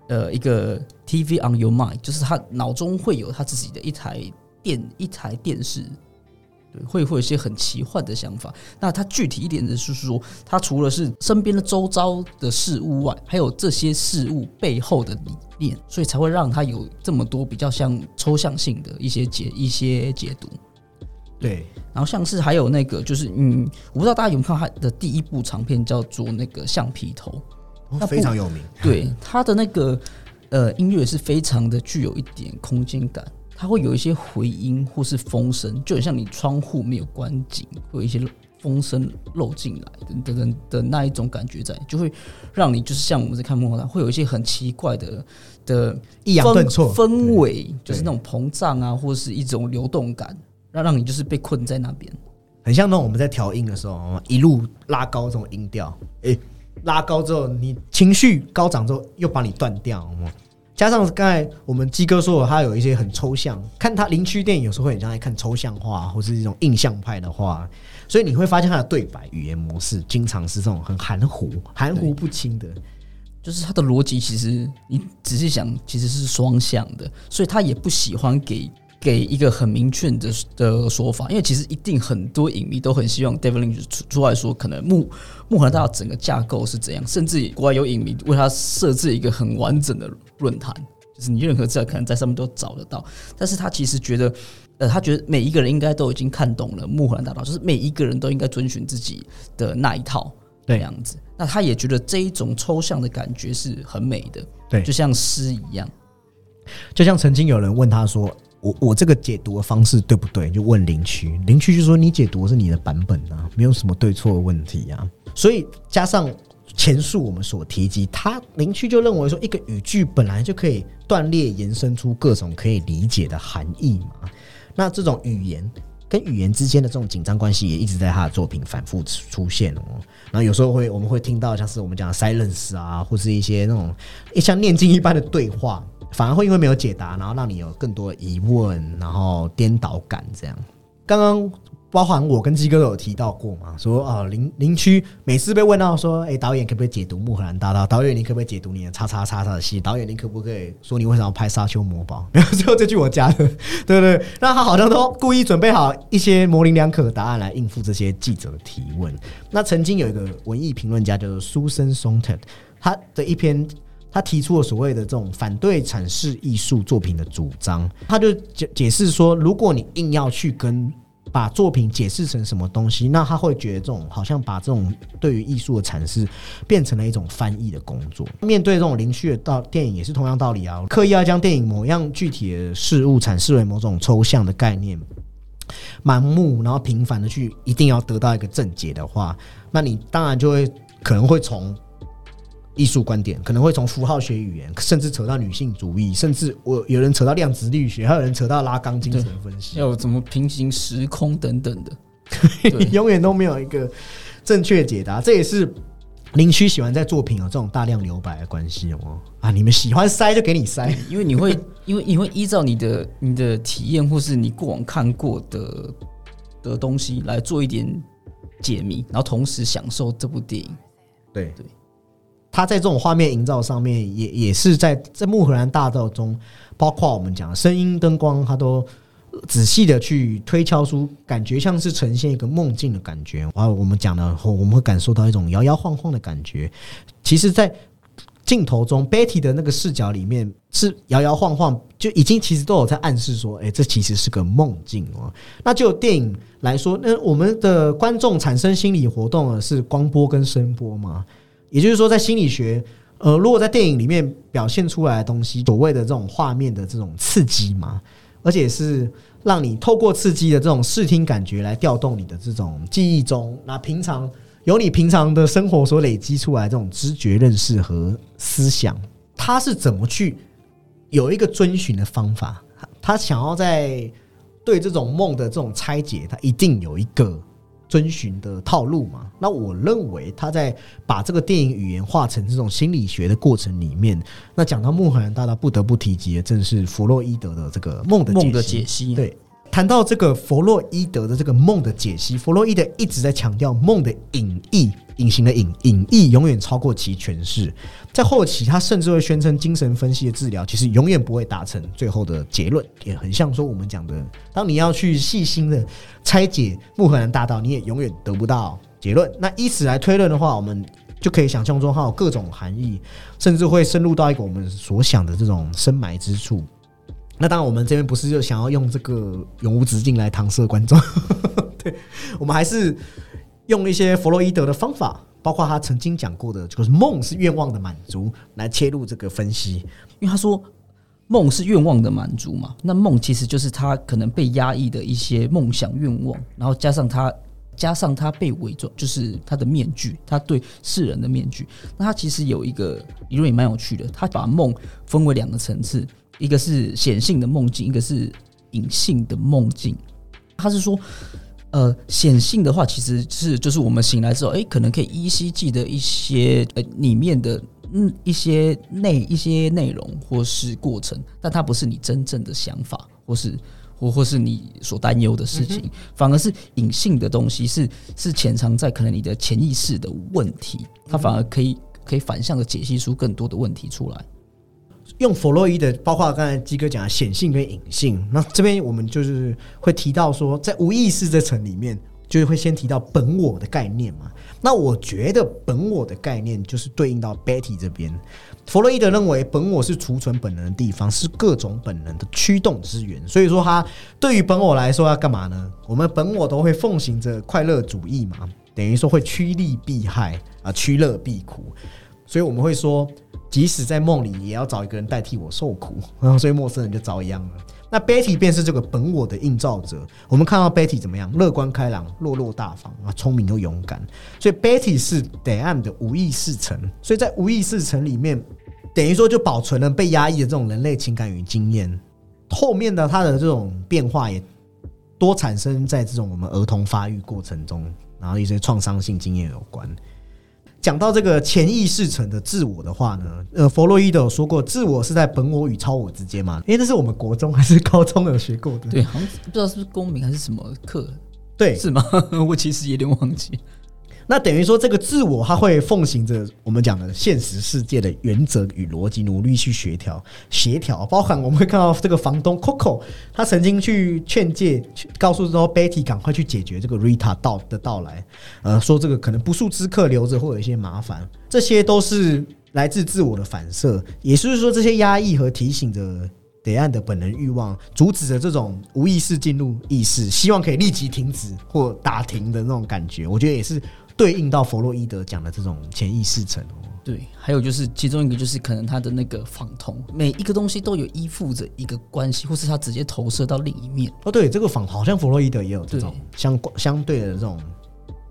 呃一个 TV on your mind，就是他脑中会有他自己的一台。电一台电视，对，会会有一些很奇幻的想法。那它具体一点的是说，它除了是身边的周遭的事物外，还有这些事物背后的理念，所以才会让它有这么多比较像抽象性的一些解一些解读。对，然后像是还有那个，就是嗯，我不知道大家有没有看他的第一部长片叫做那个橡皮头，非常有名。对，他的那个呃音乐是非常的具有一点空间感。它会有一些回音或是风声，就很像你窗户没有关紧，会有一些风声漏进来等等的那一种感觉在，就会让你就是像我们在看梦幻会有一些很奇怪的的抑扬顿挫氛围，就是那种膨胀啊，或者是一种流动感，让让你就是被困在那边，很像那种我们在调音的时候，一路拉高这种音调，诶，拉高之后你情绪高涨之后又把你断掉。加上刚才我们鸡哥说，他有一些很抽象，看他林区电影有时候会很像在看抽象画，或是一种印象派的画，所以你会发现他的对白语言模式经常是这种很含糊、含糊不清的，就是他的逻辑其实你仔细想其实是双向的，所以他也不喜欢给给一个很明确的的说法，因为其实一定很多影迷都很希望 David Lynch 出出来说，可能木木兰大道整个架构是怎样，甚至国外有影迷为他设置一个很完整的论坛，就是你任何资料可能在上面都找得到。但是他其实觉得，呃，他觉得每一个人应该都已经看懂了木兰大道，就是每一个人都应该遵循自己的那一套这样子。那他也觉得这一种抽象的感觉是很美的，对，就像诗一样。就像曾经有人问他说。我我这个解读的方式对不对？就问林区，林区就说你解读是你的版本啊，没有什么对错的问题啊。所以加上前述我们所提及，他林区就认为说，一个语句本来就可以断裂延伸出各种可以理解的含义嘛。那这种语言跟语言之间的这种紧张关系，也一直在他的作品反复出现哦。然后有时候会我们会听到像是我们讲 silence 啊，或是一些那种像念经一般的对话。反而会因为没有解答，然后让你有更多的疑问，然后颠倒感这样。刚刚包含我跟鸡哥都有提到过嘛，说啊林林区每次被问到说，哎导演可不可以解读《木荷兰大道》？导演你可不可以解读你的叉叉叉叉的戏？导演你可不可以说你为什么要拍《沙丘魔堡》？没有最后这句我加的，对不对？那他好像都故意准备好一些模棱两可的答案来应付这些记者的提问。那曾经有一个文艺评论家叫做苏森松特，他的一篇。他提出了所谓的这种反对阐释艺术作品的主张，他就解解释说，如果你硬要去跟把作品解释成什么东西，那他会觉得这种好像把这种对于艺术的阐释变成了一种翻译的工作。面对这种零虚的道电影也是同样道理啊，刻意要将电影某样具体的事物阐释为某种抽象的概念，盲目然后频繁的去一定要得到一个正解的话，那你当然就会可能会从。艺术观点可能会从符号学语言，甚至扯到女性主义，甚至我有人扯到量子力学，还有人扯到拉钢精神分析，有怎么平行时空等等的，永远都没有一个正确解答。这也是林区喜欢在作品有这种大量留白的关系哦。啊，你们喜欢塞就给你塞，因为你会，因为你会依照你的你的体验或是你过往看过的的东西来做一点解谜，然后同时享受这部电影。对对。他在这种画面营造上面，也也是在在木荷兰大道中，包括我们讲声音、灯光，他都仔细的去推敲出感觉，像是呈现一个梦境的感觉。然后我们讲的，我们会感受到一种摇摇晃晃的感觉。其实，在镜头中，Betty 的那个视角里面是摇摇晃晃，就已经其实都有在暗示说，哎，这其实是个梦境哦。那就电影来说，那我们的观众产生心理活动的是光波跟声波嘛？也就是说，在心理学，呃，如果在电影里面表现出来的东西，所谓的这种画面的这种刺激嘛，而且是让你透过刺激的这种视听感觉来调动你的这种记忆中，那平常由你平常的生活所累积出来这种知觉认识和思想，他是怎么去有一个遵循的方法？他想要在对这种梦的这种拆解，他一定有一个。遵循的套路嘛？那我认为他在把这个电影语言化成这种心理学的过程里面，那讲到穆罕兰大道不得不提及的正是弗洛伊德的这个梦的梦的解析。对，谈到这个弗洛伊德的这个梦的解析，弗洛伊德一直在强调梦的隐意。隐形的隐隐意永远超过其诠释，在后期他甚至会宣称精神分析的治疗其实永远不会达成最后的结论，也很像说我们讲的，当你要去细心的拆解穆赫兰大道，你也永远得不到结论。那以此来推论的话，我们就可以想象中它有各种含义，甚至会深入到一个我们所想的这种深埋之处。那当然，我们这边不是就想要用这个永无止境来搪塞观众，对我们还是。用一些弗洛伊德的方法，包括他曾经讲过的，就是梦是愿望的满足，来切入这个分析。因为他说梦是愿望的满足嘛，那梦其实就是他可能被压抑的一些梦想愿望，然后加上他加上他被伪装，就是他的面具，他对世人的面具。那他其实有一个理论也蛮有趣的，他把梦分为两个层次，一个是显性的梦境，一个是隐性的梦境。他是说。呃，显性的话，其实是就是我们醒来之后，哎，可能可以依稀记得一些呃里面的嗯一些内一些内容或是过程，但它不是你真正的想法，或是或或是你所担忧的事情，反而是隐性的东西，是是潜藏在可能你的潜意识的问题，它反而可以可以反向的解析出更多的问题出来。用弗洛伊德，包括刚才基哥讲的显性跟隐性，那这边我们就是会提到说，在无意识这层里面，就是会先提到本我的概念嘛。那我觉得本我的概念就是对应到 Betty 这边，弗洛伊德认为本我是储存本能的地方，是各种本能的驱动之源。所以说，他对于本我来说要干嘛呢？我们本我都会奉行着快乐主义嘛，等于说会趋利避害啊，趋乐避苦。所以我们会说，即使在梦里，也要找一个人代替我受苦。然后，所以陌生人就遭殃了。那 Betty 便是这个本我的映照者。我们看到 Betty 怎么样？乐观开朗、落落大方啊，聪明又勇敢。所以 Betty 是 Diane 的无意识层。所以在无意识层里面，等于说就保存了被压抑的这种人类情感与经验。后面的他的这种变化也多产生在这种我们儿童发育过程中，然后一些创伤性经验有关。讲到这个潜意识层的自我的话呢，呃，弗洛伊德有说过，自我是在本我与超我之间嘛？因为这是我们国中还是高中有学过的？对，好像不知道是不是公民还是什么课？对，是吗？我其实有点忘记。那等于说，这个自我他会奉行着我们讲的现实世界的原则与逻辑，努力去协调、协调。包含我们会看到这个房东 Coco，他曾经去劝诫、告诉说 Betty 赶快去解决这个 Rita 到的到来，呃，说这个可能不速之客留着会有一些麻烦，这些都是来自自我的反射，也就是说，这些压抑和提醒着得岸的本能欲望，阻止着这种无意识进入意识，希望可以立即停止或打停的那种感觉。我觉得也是。对应到弗洛伊德讲的这种潜意识层哦，对，还有就是其中一个就是可能他的那个仿同，每一个东西都有依附着一个关系，或是他直接投射到另一面。哦，对，这个仿好像弗洛伊德也有这种相相对的这种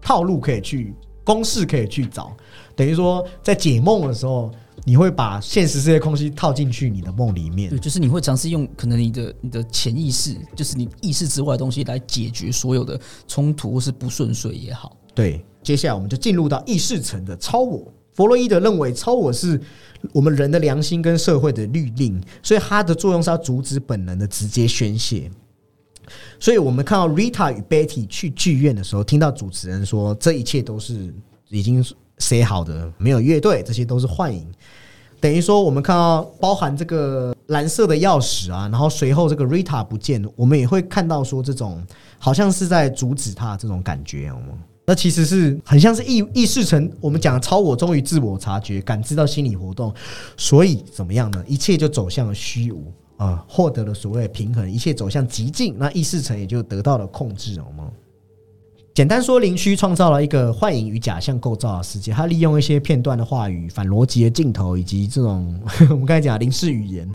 套路可以去公式可以去找，等于说在解梦的时候，你会把现实这些空隙套进去你的梦里面。对，就是你会尝试用可能你的你的潜意识，就是你意识之外的东西来解决所有的冲突或是不顺遂也好。对。接下来我们就进入到意识层的超我。弗洛伊德认为，超我是我们人的良心跟社会的律令，所以它的作用是要阻止本能的直接宣泄。所以我们看到 Rita 与 Betty 去剧院的时候，听到主持人说这一切都是已经写好的，没有乐队，这些都是幻影。等于说，我们看到包含这个蓝色的钥匙啊，然后随后这个 Rita 不见，我们也会看到说这种好像是在阻止他这种感觉，我们。那其实是很像是意意识层，我们讲超我终于自我察觉，感知到心理活动，所以怎么样呢？一切就走向了虚无啊，获得了所谓的平衡，一切走向极静，那意识层也就得到了控制，好吗？简单说，灵虚创造了一个幻影与假象构造的世界。他利用一些片段的话语、反逻辑的镜头，以及这种 我们刚才讲的灵视语言，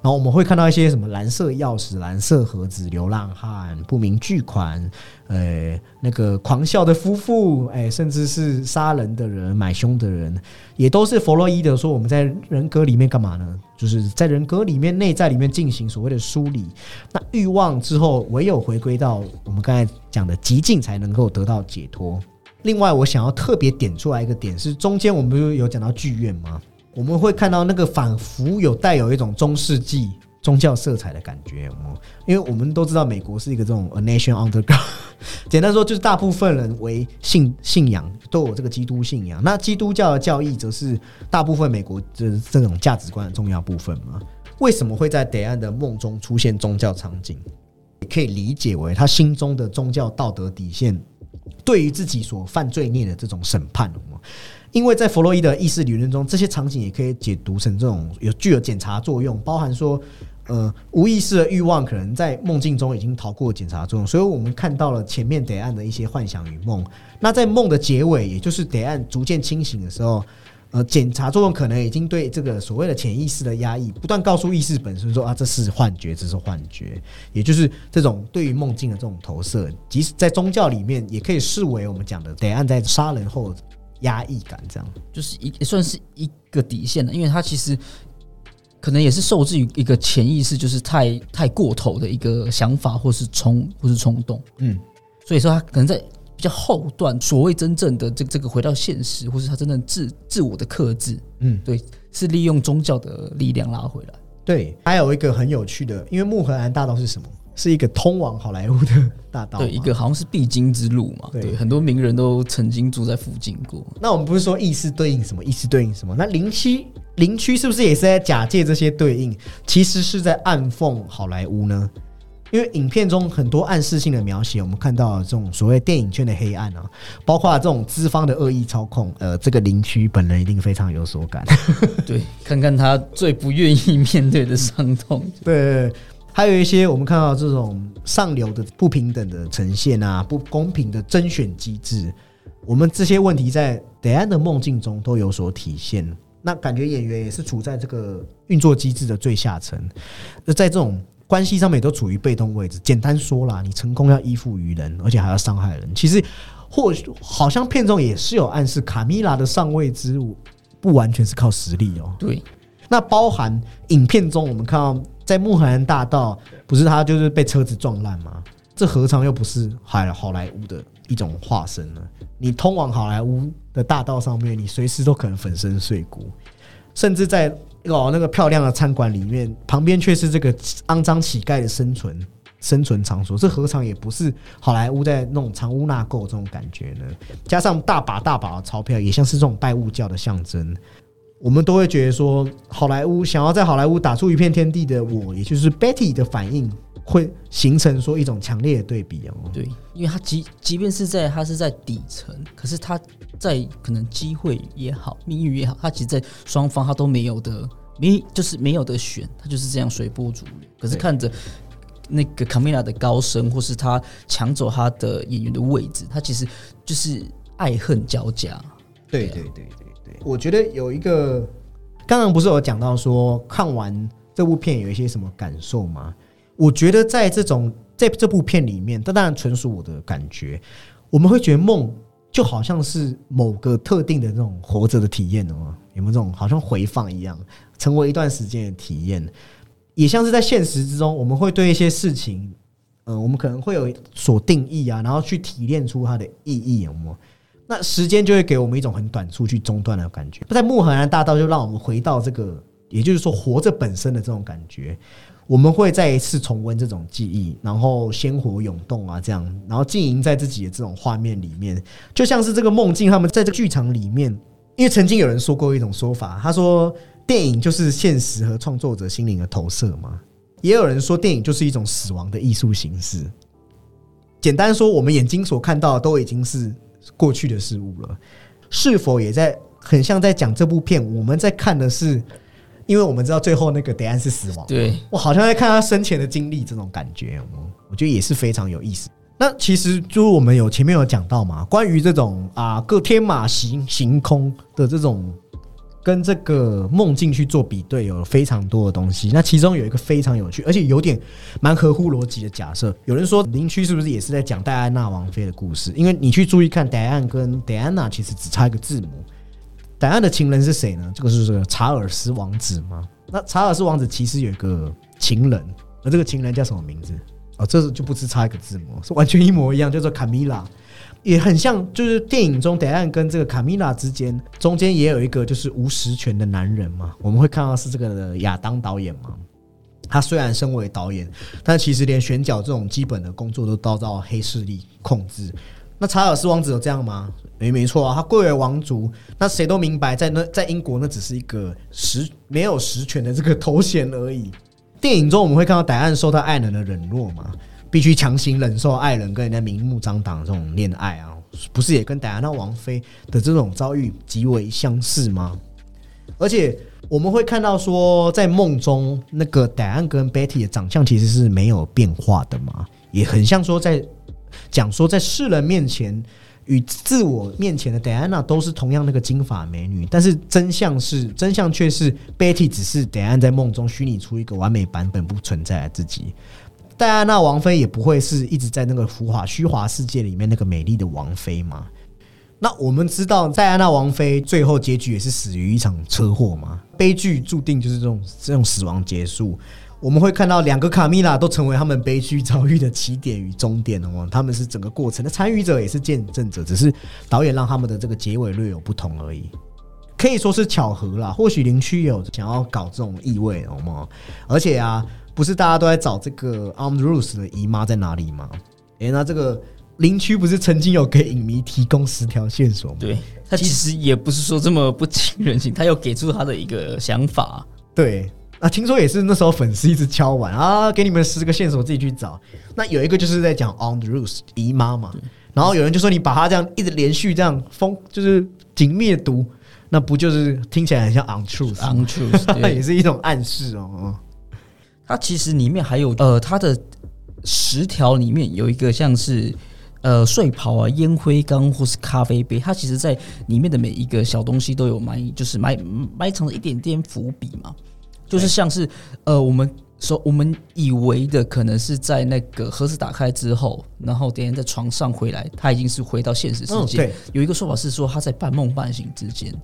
然后我们会看到一些什么蓝色钥匙、蓝色盒子、流浪汉、不明巨款。呃，那个狂笑的夫妇，哎，甚至是杀人的人、买凶的人，也都是弗洛伊德说我们在人格里面干嘛呢？就是在人格里面、内在里面进行所谓的梳理。那欲望之后，唯有回归到我们刚才讲的极境，才能够得到解脱。另外，我想要特别点出来一个点是，中间我们不是有讲到剧院吗？我们会看到那个仿佛有带有一种中世纪。宗教色彩的感觉，哦，因为我们都知道美国是一个这种 a nation underground，简单说就是大部分人为信信仰都有这个基督信仰，那基督教的教义则是大部分美国这这种价值观的重要部分嘛？为什么会在德安的梦中出现宗教场景？可以理解为他心中的宗教道德底线对于自己所犯罪孽的这种审判，因为在弗洛伊德意识理论中，这些场景也可以解读成这种有具有检查作用，包含说。呃，无意识的欲望可能在梦境中已经逃过检查作用，所以我们看到了前面得案的一些幻想与梦。那在梦的结尾，也就是得案逐渐清醒的时候，呃，检查作用可能已经对这个所谓的潜意识的压抑，不断告诉意识本身说啊，这是幻觉，这是幻觉。也就是这种对于梦境的这种投射，即使在宗教里面，也可以视为我们讲的得案在杀人后压抑感，这样就是一也算是一个底线了，因为它其实。可能也是受制于一个潜意识，就是太太过头的一个想法，或是冲，或是冲动。嗯，所以说他可能在比较后段，所谓真正的这这个回到现实，或是他真正自自我的克制。嗯，对，是利用宗教的力量拉回来。对，还有一个很有趣的，因为穆荷兰大道是什么？是一个通往好莱坞的大道，对，一个好像是必经之路嘛。对，很多名人都曾经住在附近过。那我们不是说意思对应什么，意思对应什么？那林区林区是不是也是在假借这些对应，其实是在暗讽好莱坞呢？因为影片中很多暗示性的描写，我们看到这种所谓电影圈的黑暗啊，包括这种资方的恶意操控，呃，这个林区本人一定非常有所感。对，看看他最不愿意面对的伤痛。对。还有一些我们看到这种上流的不平等的呈现啊，不公平的甄选机制，我们这些问题在德安的梦境中都有所体现。那感觉演员也是处在这个运作机制的最下层，那在这种关系上面都处于被动位置。简单说啦，你成功要依附于人，而且还要伤害人。其实或许好像片中也是有暗示，卡米拉的上位之路不完全是靠实力哦。对，那包含影片中我们看到。在穆罕兰大道，不是他就是被车子撞烂吗？这何尝又不是海好莱坞的一种化身呢？你通往好莱坞的大道上面，你随时都可能粉身碎骨，甚至在哦那个漂亮的餐馆里面，旁边却是这个肮脏乞丐的生存生存场所，这何尝也不是好莱坞在那种藏污纳垢这种感觉呢？加上大把大把的钞票，也像是这种拜物教的象征。我们都会觉得说，好莱坞想要在好莱坞打出一片天地的我，也就是 Betty 的反应，会形成说一种强烈的对比哦。对，因为他即即便是在他是在底层，可是他在可能机会也好，命运也好，他其实，在双方他都没有的，没就是没有的选，他就是这样随波逐流。可是看着那个卡米拉的高升，或是他抢走他的演员的位置，他其实就是爱恨交加。对对对。我觉得有一个，刚刚不是有讲到说看完这部片有一些什么感受吗？我觉得在这种在这部片里面，这当然纯属我的感觉。我们会觉得梦就好像是某个特定的那种活着的体验哦，有没有这种好像回放一样，成为一段时间的体验？也像是在现实之中，我们会对一些事情，嗯，我们可能会有所定义啊，然后去提炼出它的意义，有没有？那时间就会给我们一种很短促去中断的感觉。在穆赫兰大道就让我们回到这个，也就是说活着本身的这种感觉。我们会再一次重温这种记忆，然后鲜活涌动啊，这样，然后浸淫在自己的这种画面里面，就像是这个梦境。他们在这剧场里面，因为曾经有人说过一种说法，他说电影就是现实和创作者心灵的投射嘛。也有人说电影就是一种死亡的艺术形式。简单说，我们眼睛所看到的都已经是。过去的事物了，是否也在很像在讲这部片？我们在看的是，因为我们知道最后那个答案是死亡，对我好像在看他生前的经历，这种感觉，我觉得也是非常有意思。那其实就是我们有前面有讲到嘛，关于这种啊各天马行行空的这种。跟这个梦境去做比对，有非常多的东西。那其中有一个非常有趣，而且有点蛮合乎逻辑的假设。有人说林区是不是也是在讲戴安娜王妃的故事？因为你去注意看，戴安跟戴安娜其实只差一个字母。戴安的情人是谁呢？这个是查尔斯王子吗？那查尔斯王子其实有一个情人，而这个情人叫什么名字？哦，这就不是差一个字母，是完全一模一样，叫做卡米拉。也很像，就是电影中戴安跟这个卡米拉之间，中间也有一个就是无实权的男人嘛。我们会看到是这个亚当导演嘛。他虽然身为导演，但其实连选角这种基本的工作都遭到黑势力控制。那查尔斯王子有这样吗？没没错啊，他贵为王族。那谁都明白，在那在英国那只是一个实没有实权的这个头衔而已。电影中我们会看到戴安受到爱人的冷落嘛。必须强行忍受爱人跟人家明目张胆这种恋爱啊，不是也跟戴安娜王妃的这种遭遇极为相似吗？而且我们会看到说，在梦中那个戴安跟 Betty 的长相其实是没有变化的嘛，也很像说在讲说在世人面前与自我面前的戴安娜都是同样那个金发美女，但是真相是真相却是 Betty 只是戴安在梦中虚拟出一个完美版本不存在的自己。戴安娜王妃也不会是一直在那个浮华虚华世界里面那个美丽的王妃嘛？那我们知道戴安娜王妃最后结局也是死于一场车祸嘛？悲剧注定就是这种这种死亡结束。我们会看到两个卡米拉都成为他们悲剧遭遇的起点与终点哦，他们是整个过程的参与者也是见证者，只是导演让他们的这个结尾略有不同而已。可以说是巧合啦，或许林区有想要搞这种意味，好吗？而且啊。不是大家都在找这个 Armed Rules 的姨妈在哪里吗？哎，那这个林区不是曾经有给影迷提供十条线索吗？对他其实也不是说这么不近人情，他有给出他的一个想法。对，啊，听说也是那时候粉丝一直敲完啊，给你们十个线索自己去找。那有一个就是在讲 Armed Rules 姨妈嘛，然后有人就说你把它这样一直连续这样封，就是紧密的读。那不就是听起来很像 untruth，untruth 也是一种暗示哦。它其实里面还有呃，它的十条里面有一个像是呃睡袍啊、烟灰缸或是咖啡杯，它其实在里面的每一个小东西都有埋，就是埋埋藏了一点点伏笔嘛。就是像是呃，我们说我们以为的可能是在那个盒子打开之后，然后等人在床上回来，他已经是回到现实世界。有一个说法是说他在半梦半醒之间。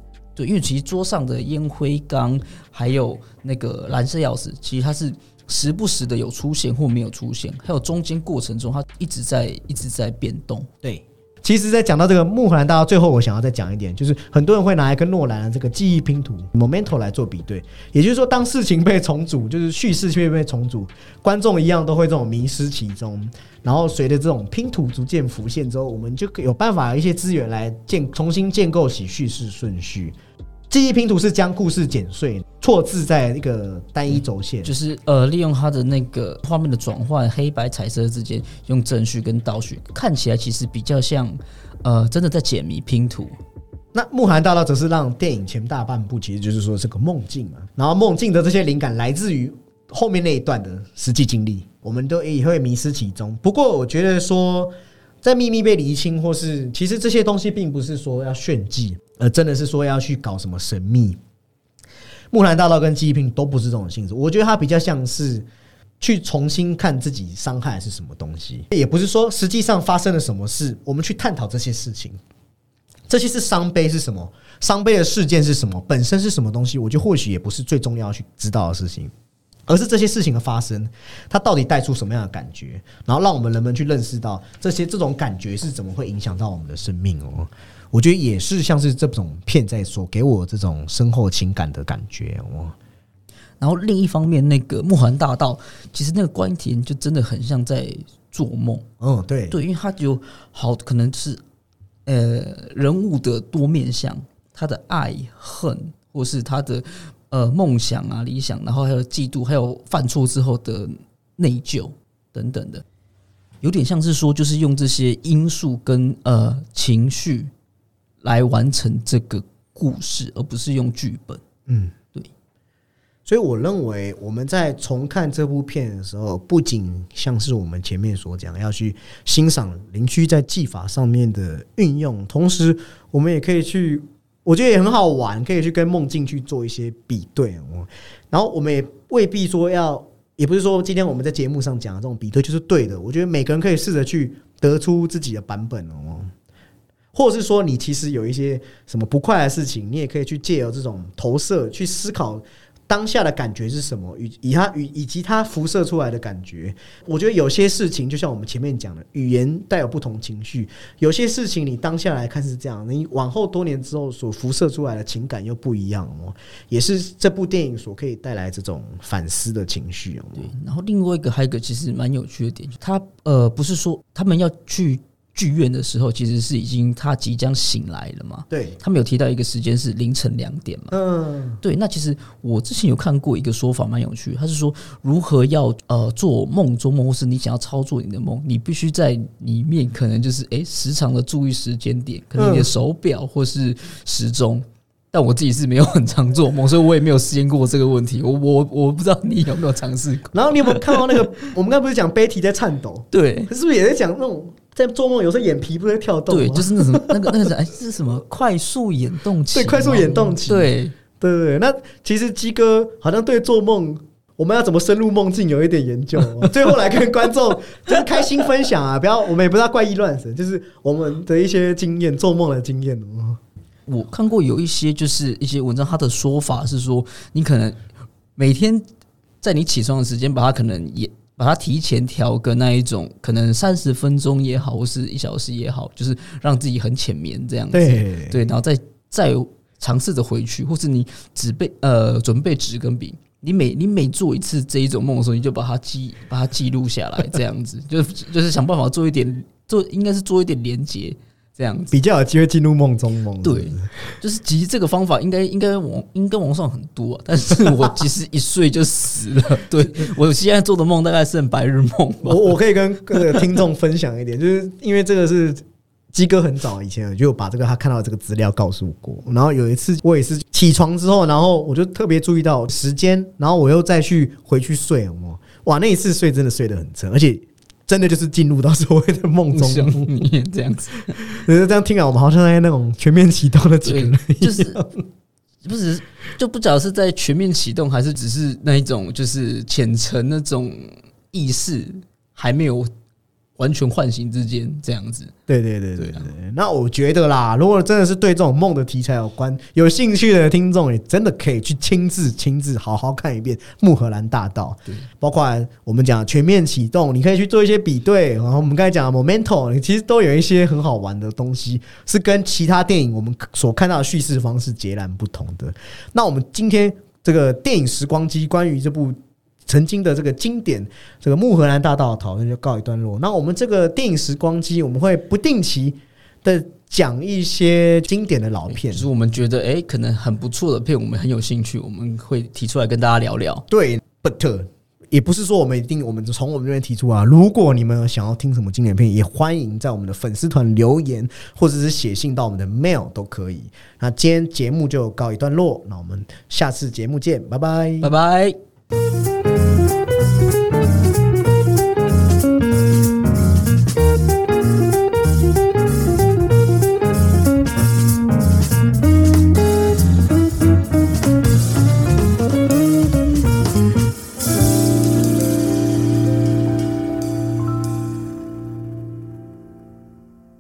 因为其实桌上的烟灰缸还有那个蓝色钥匙，其实它是时不时的有出现或没有出现，还有中间过程中它一直在一直在变动。对，其实，在讲到这个木兰大道最后，我想要再讲一点，就是很多人会拿来跟诺兰的这个记忆拼图 （Momento） 来做比对，也就是说，当事情被重组，就是叙事却被重组，观众一样都会这种迷失其中。然后随着这种拼图逐渐浮现之后，我们就有办法一些资源来建重新建构起叙事顺序。记忆拼图是将故事剪碎，错字在一个单一轴线，就是呃利用它的那个画面的转换，黑白彩色之间用正序跟倒序，看起来其实比较像呃真的在解谜拼图。那穆罕大道则是让电影前大半部其实就是说是个梦境嘛，然后梦境的这些灵感来自于后面那一段的实际经历。我们都也会迷失其中。不过，我觉得说，在秘密被厘清，或是其实这些东西并不是说要炫技，而真的是说要去搞什么神秘。木兰大道跟记忆拼都不是这种性质。我觉得它比较像是去重新看自己伤害是什么东西，也不是说实际上发生了什么事，我们去探讨这些事情。这些是伤悲是什么？伤悲的事件是什么？本身是什么东西？我觉得或许也不是最重要去知道的事情。而是这些事情的发生，它到底带出什么样的感觉？然后让我们人们去认识到这些这种感觉是怎么会影响到我们的生命哦？我觉得也是像是这种片在所给我这种深厚情感的感觉哦。然后另一方面，那个木环大道其实那个关田就真的很像在做梦。嗯，对对，因为他有好可能是呃人物的多面相，他的爱恨或是他的。呃，梦想啊，理想，然后还有嫉妒，还有犯错之后的内疚等等的，有点像是说，就是用这些因素跟呃情绪来完成这个故事，而不是用剧本。嗯，对。所以我认为我们在重看这部片的时候，不仅像是我们前面所讲，要去欣赏邻居在技法上面的运用，同时我们也可以去。我觉得也很好玩，可以去跟梦境去做一些比对哦。然后我们也未必说要，也不是说今天我们在节目上讲的这种比对就是对的。我觉得每个人可以试着去得出自己的版本哦，或者是说你其实有一些什么不快的事情，你也可以去借由这种投射去思考。当下的感觉是什么？以以它与以及它辐射出来的感觉，我觉得有些事情就像我们前面讲的，语言带有不同情绪。有些事情你当下来看是这样，你往后多年之后所辐射出来的情感又不一样哦。也是这部电影所可以带来这种反思的情绪哦。对，然后另外一个还有一个其实蛮有趣的点，他呃不是说他们要去。剧院的时候，其实是已经他即将醒来了嘛？对，他们有提到一个时间是凌晨两点嘛？嗯，对。那其实我之前有看过一个说法，蛮有趣。他是说，如何要呃做梦中梦，或是你想要操作你的梦，你必须在里面可能就是哎时常的注意时间点，可能你的手表或是时钟。但我自己是没有很常做梦，所以我也没有实验过这个问题。我我我不知道你有没有尝试过。然后你有没有看到那个？我们刚不是讲 Betty 在颤抖？对，是不是也在讲那种？在做梦，有时候眼皮不会跳动。对，就是那什么，那个那个是哎，这是什么？快速眼动期。对，快速眼动期。对对对。那其实鸡哥好像对做梦，我们要怎么深入梦境有一点研究。最后来跟观众就是开心分享啊！不要，我们也不要怪异乱神，就是我们的一些经验，做梦的经验哦。我看过有一些就是一些文章，他的说法是说，你可能每天在你起床的时间，把它可能也。把它提前调个那一种，可能三十分钟也好，或是一小时也好，就是让自己很浅眠这样子。对，然后再再尝试着回去，或是你纸备呃准备纸跟笔，你每你每做一次这一种梦的时候，你就把它记把它记录下来，这样子 就就是想办法做一点做，应该是做一点连接。这样子比较有机会进入梦中梦。对，就是其实这个方法应该应该网应该网上很多，但是我其实一睡就死了。对我现在做的梦大概是白日梦。我我可以跟各个听众分享一点，就是因为这个是鸡哥很早以前就把这个他看到这个资料告诉过。然后有一次我也是起床之后，然后我就特别注意到时间，然后我又再去回去睡，哇，那一次睡真的睡得很沉，而且。真的就是进入到所谓的梦中梦这样子，这样听啊，我们好像在那种全面启动的前，就是不是就不知道是在全面启动，还是只是那一种就是浅层那种意识还没有。完全唤醒之间这样子，对对对对对。那我觉得啦，如果真的是对这种梦的题材有关有兴趣的听众，也真的可以去亲自亲自好好看一遍《木荷兰大道》。对，包括我们讲全面启动，你可以去做一些比对。然后我们刚才讲的《Momentum》，其实都有一些很好玩的东西，是跟其他电影我们所看到的叙事方式截然不同的。那我们今天这个电影时光机关于这部。曾经的这个经典，这个穆荷兰大道讨论就告一段落。那我们这个电影时光机，我们会不定期的讲一些经典的老片，就是我们觉得哎，可能很不错的片，我们很有兴趣，我们会提出来跟大家聊聊。对，but 也不是说我们一定，我们从我们这边提出啊。如果你们想要听什么经典片，也欢迎在我们的粉丝团留言，或者是写信到我们的 mail 都可以。那今天节目就告一段落，那我们下次节目见，拜拜，拜拜。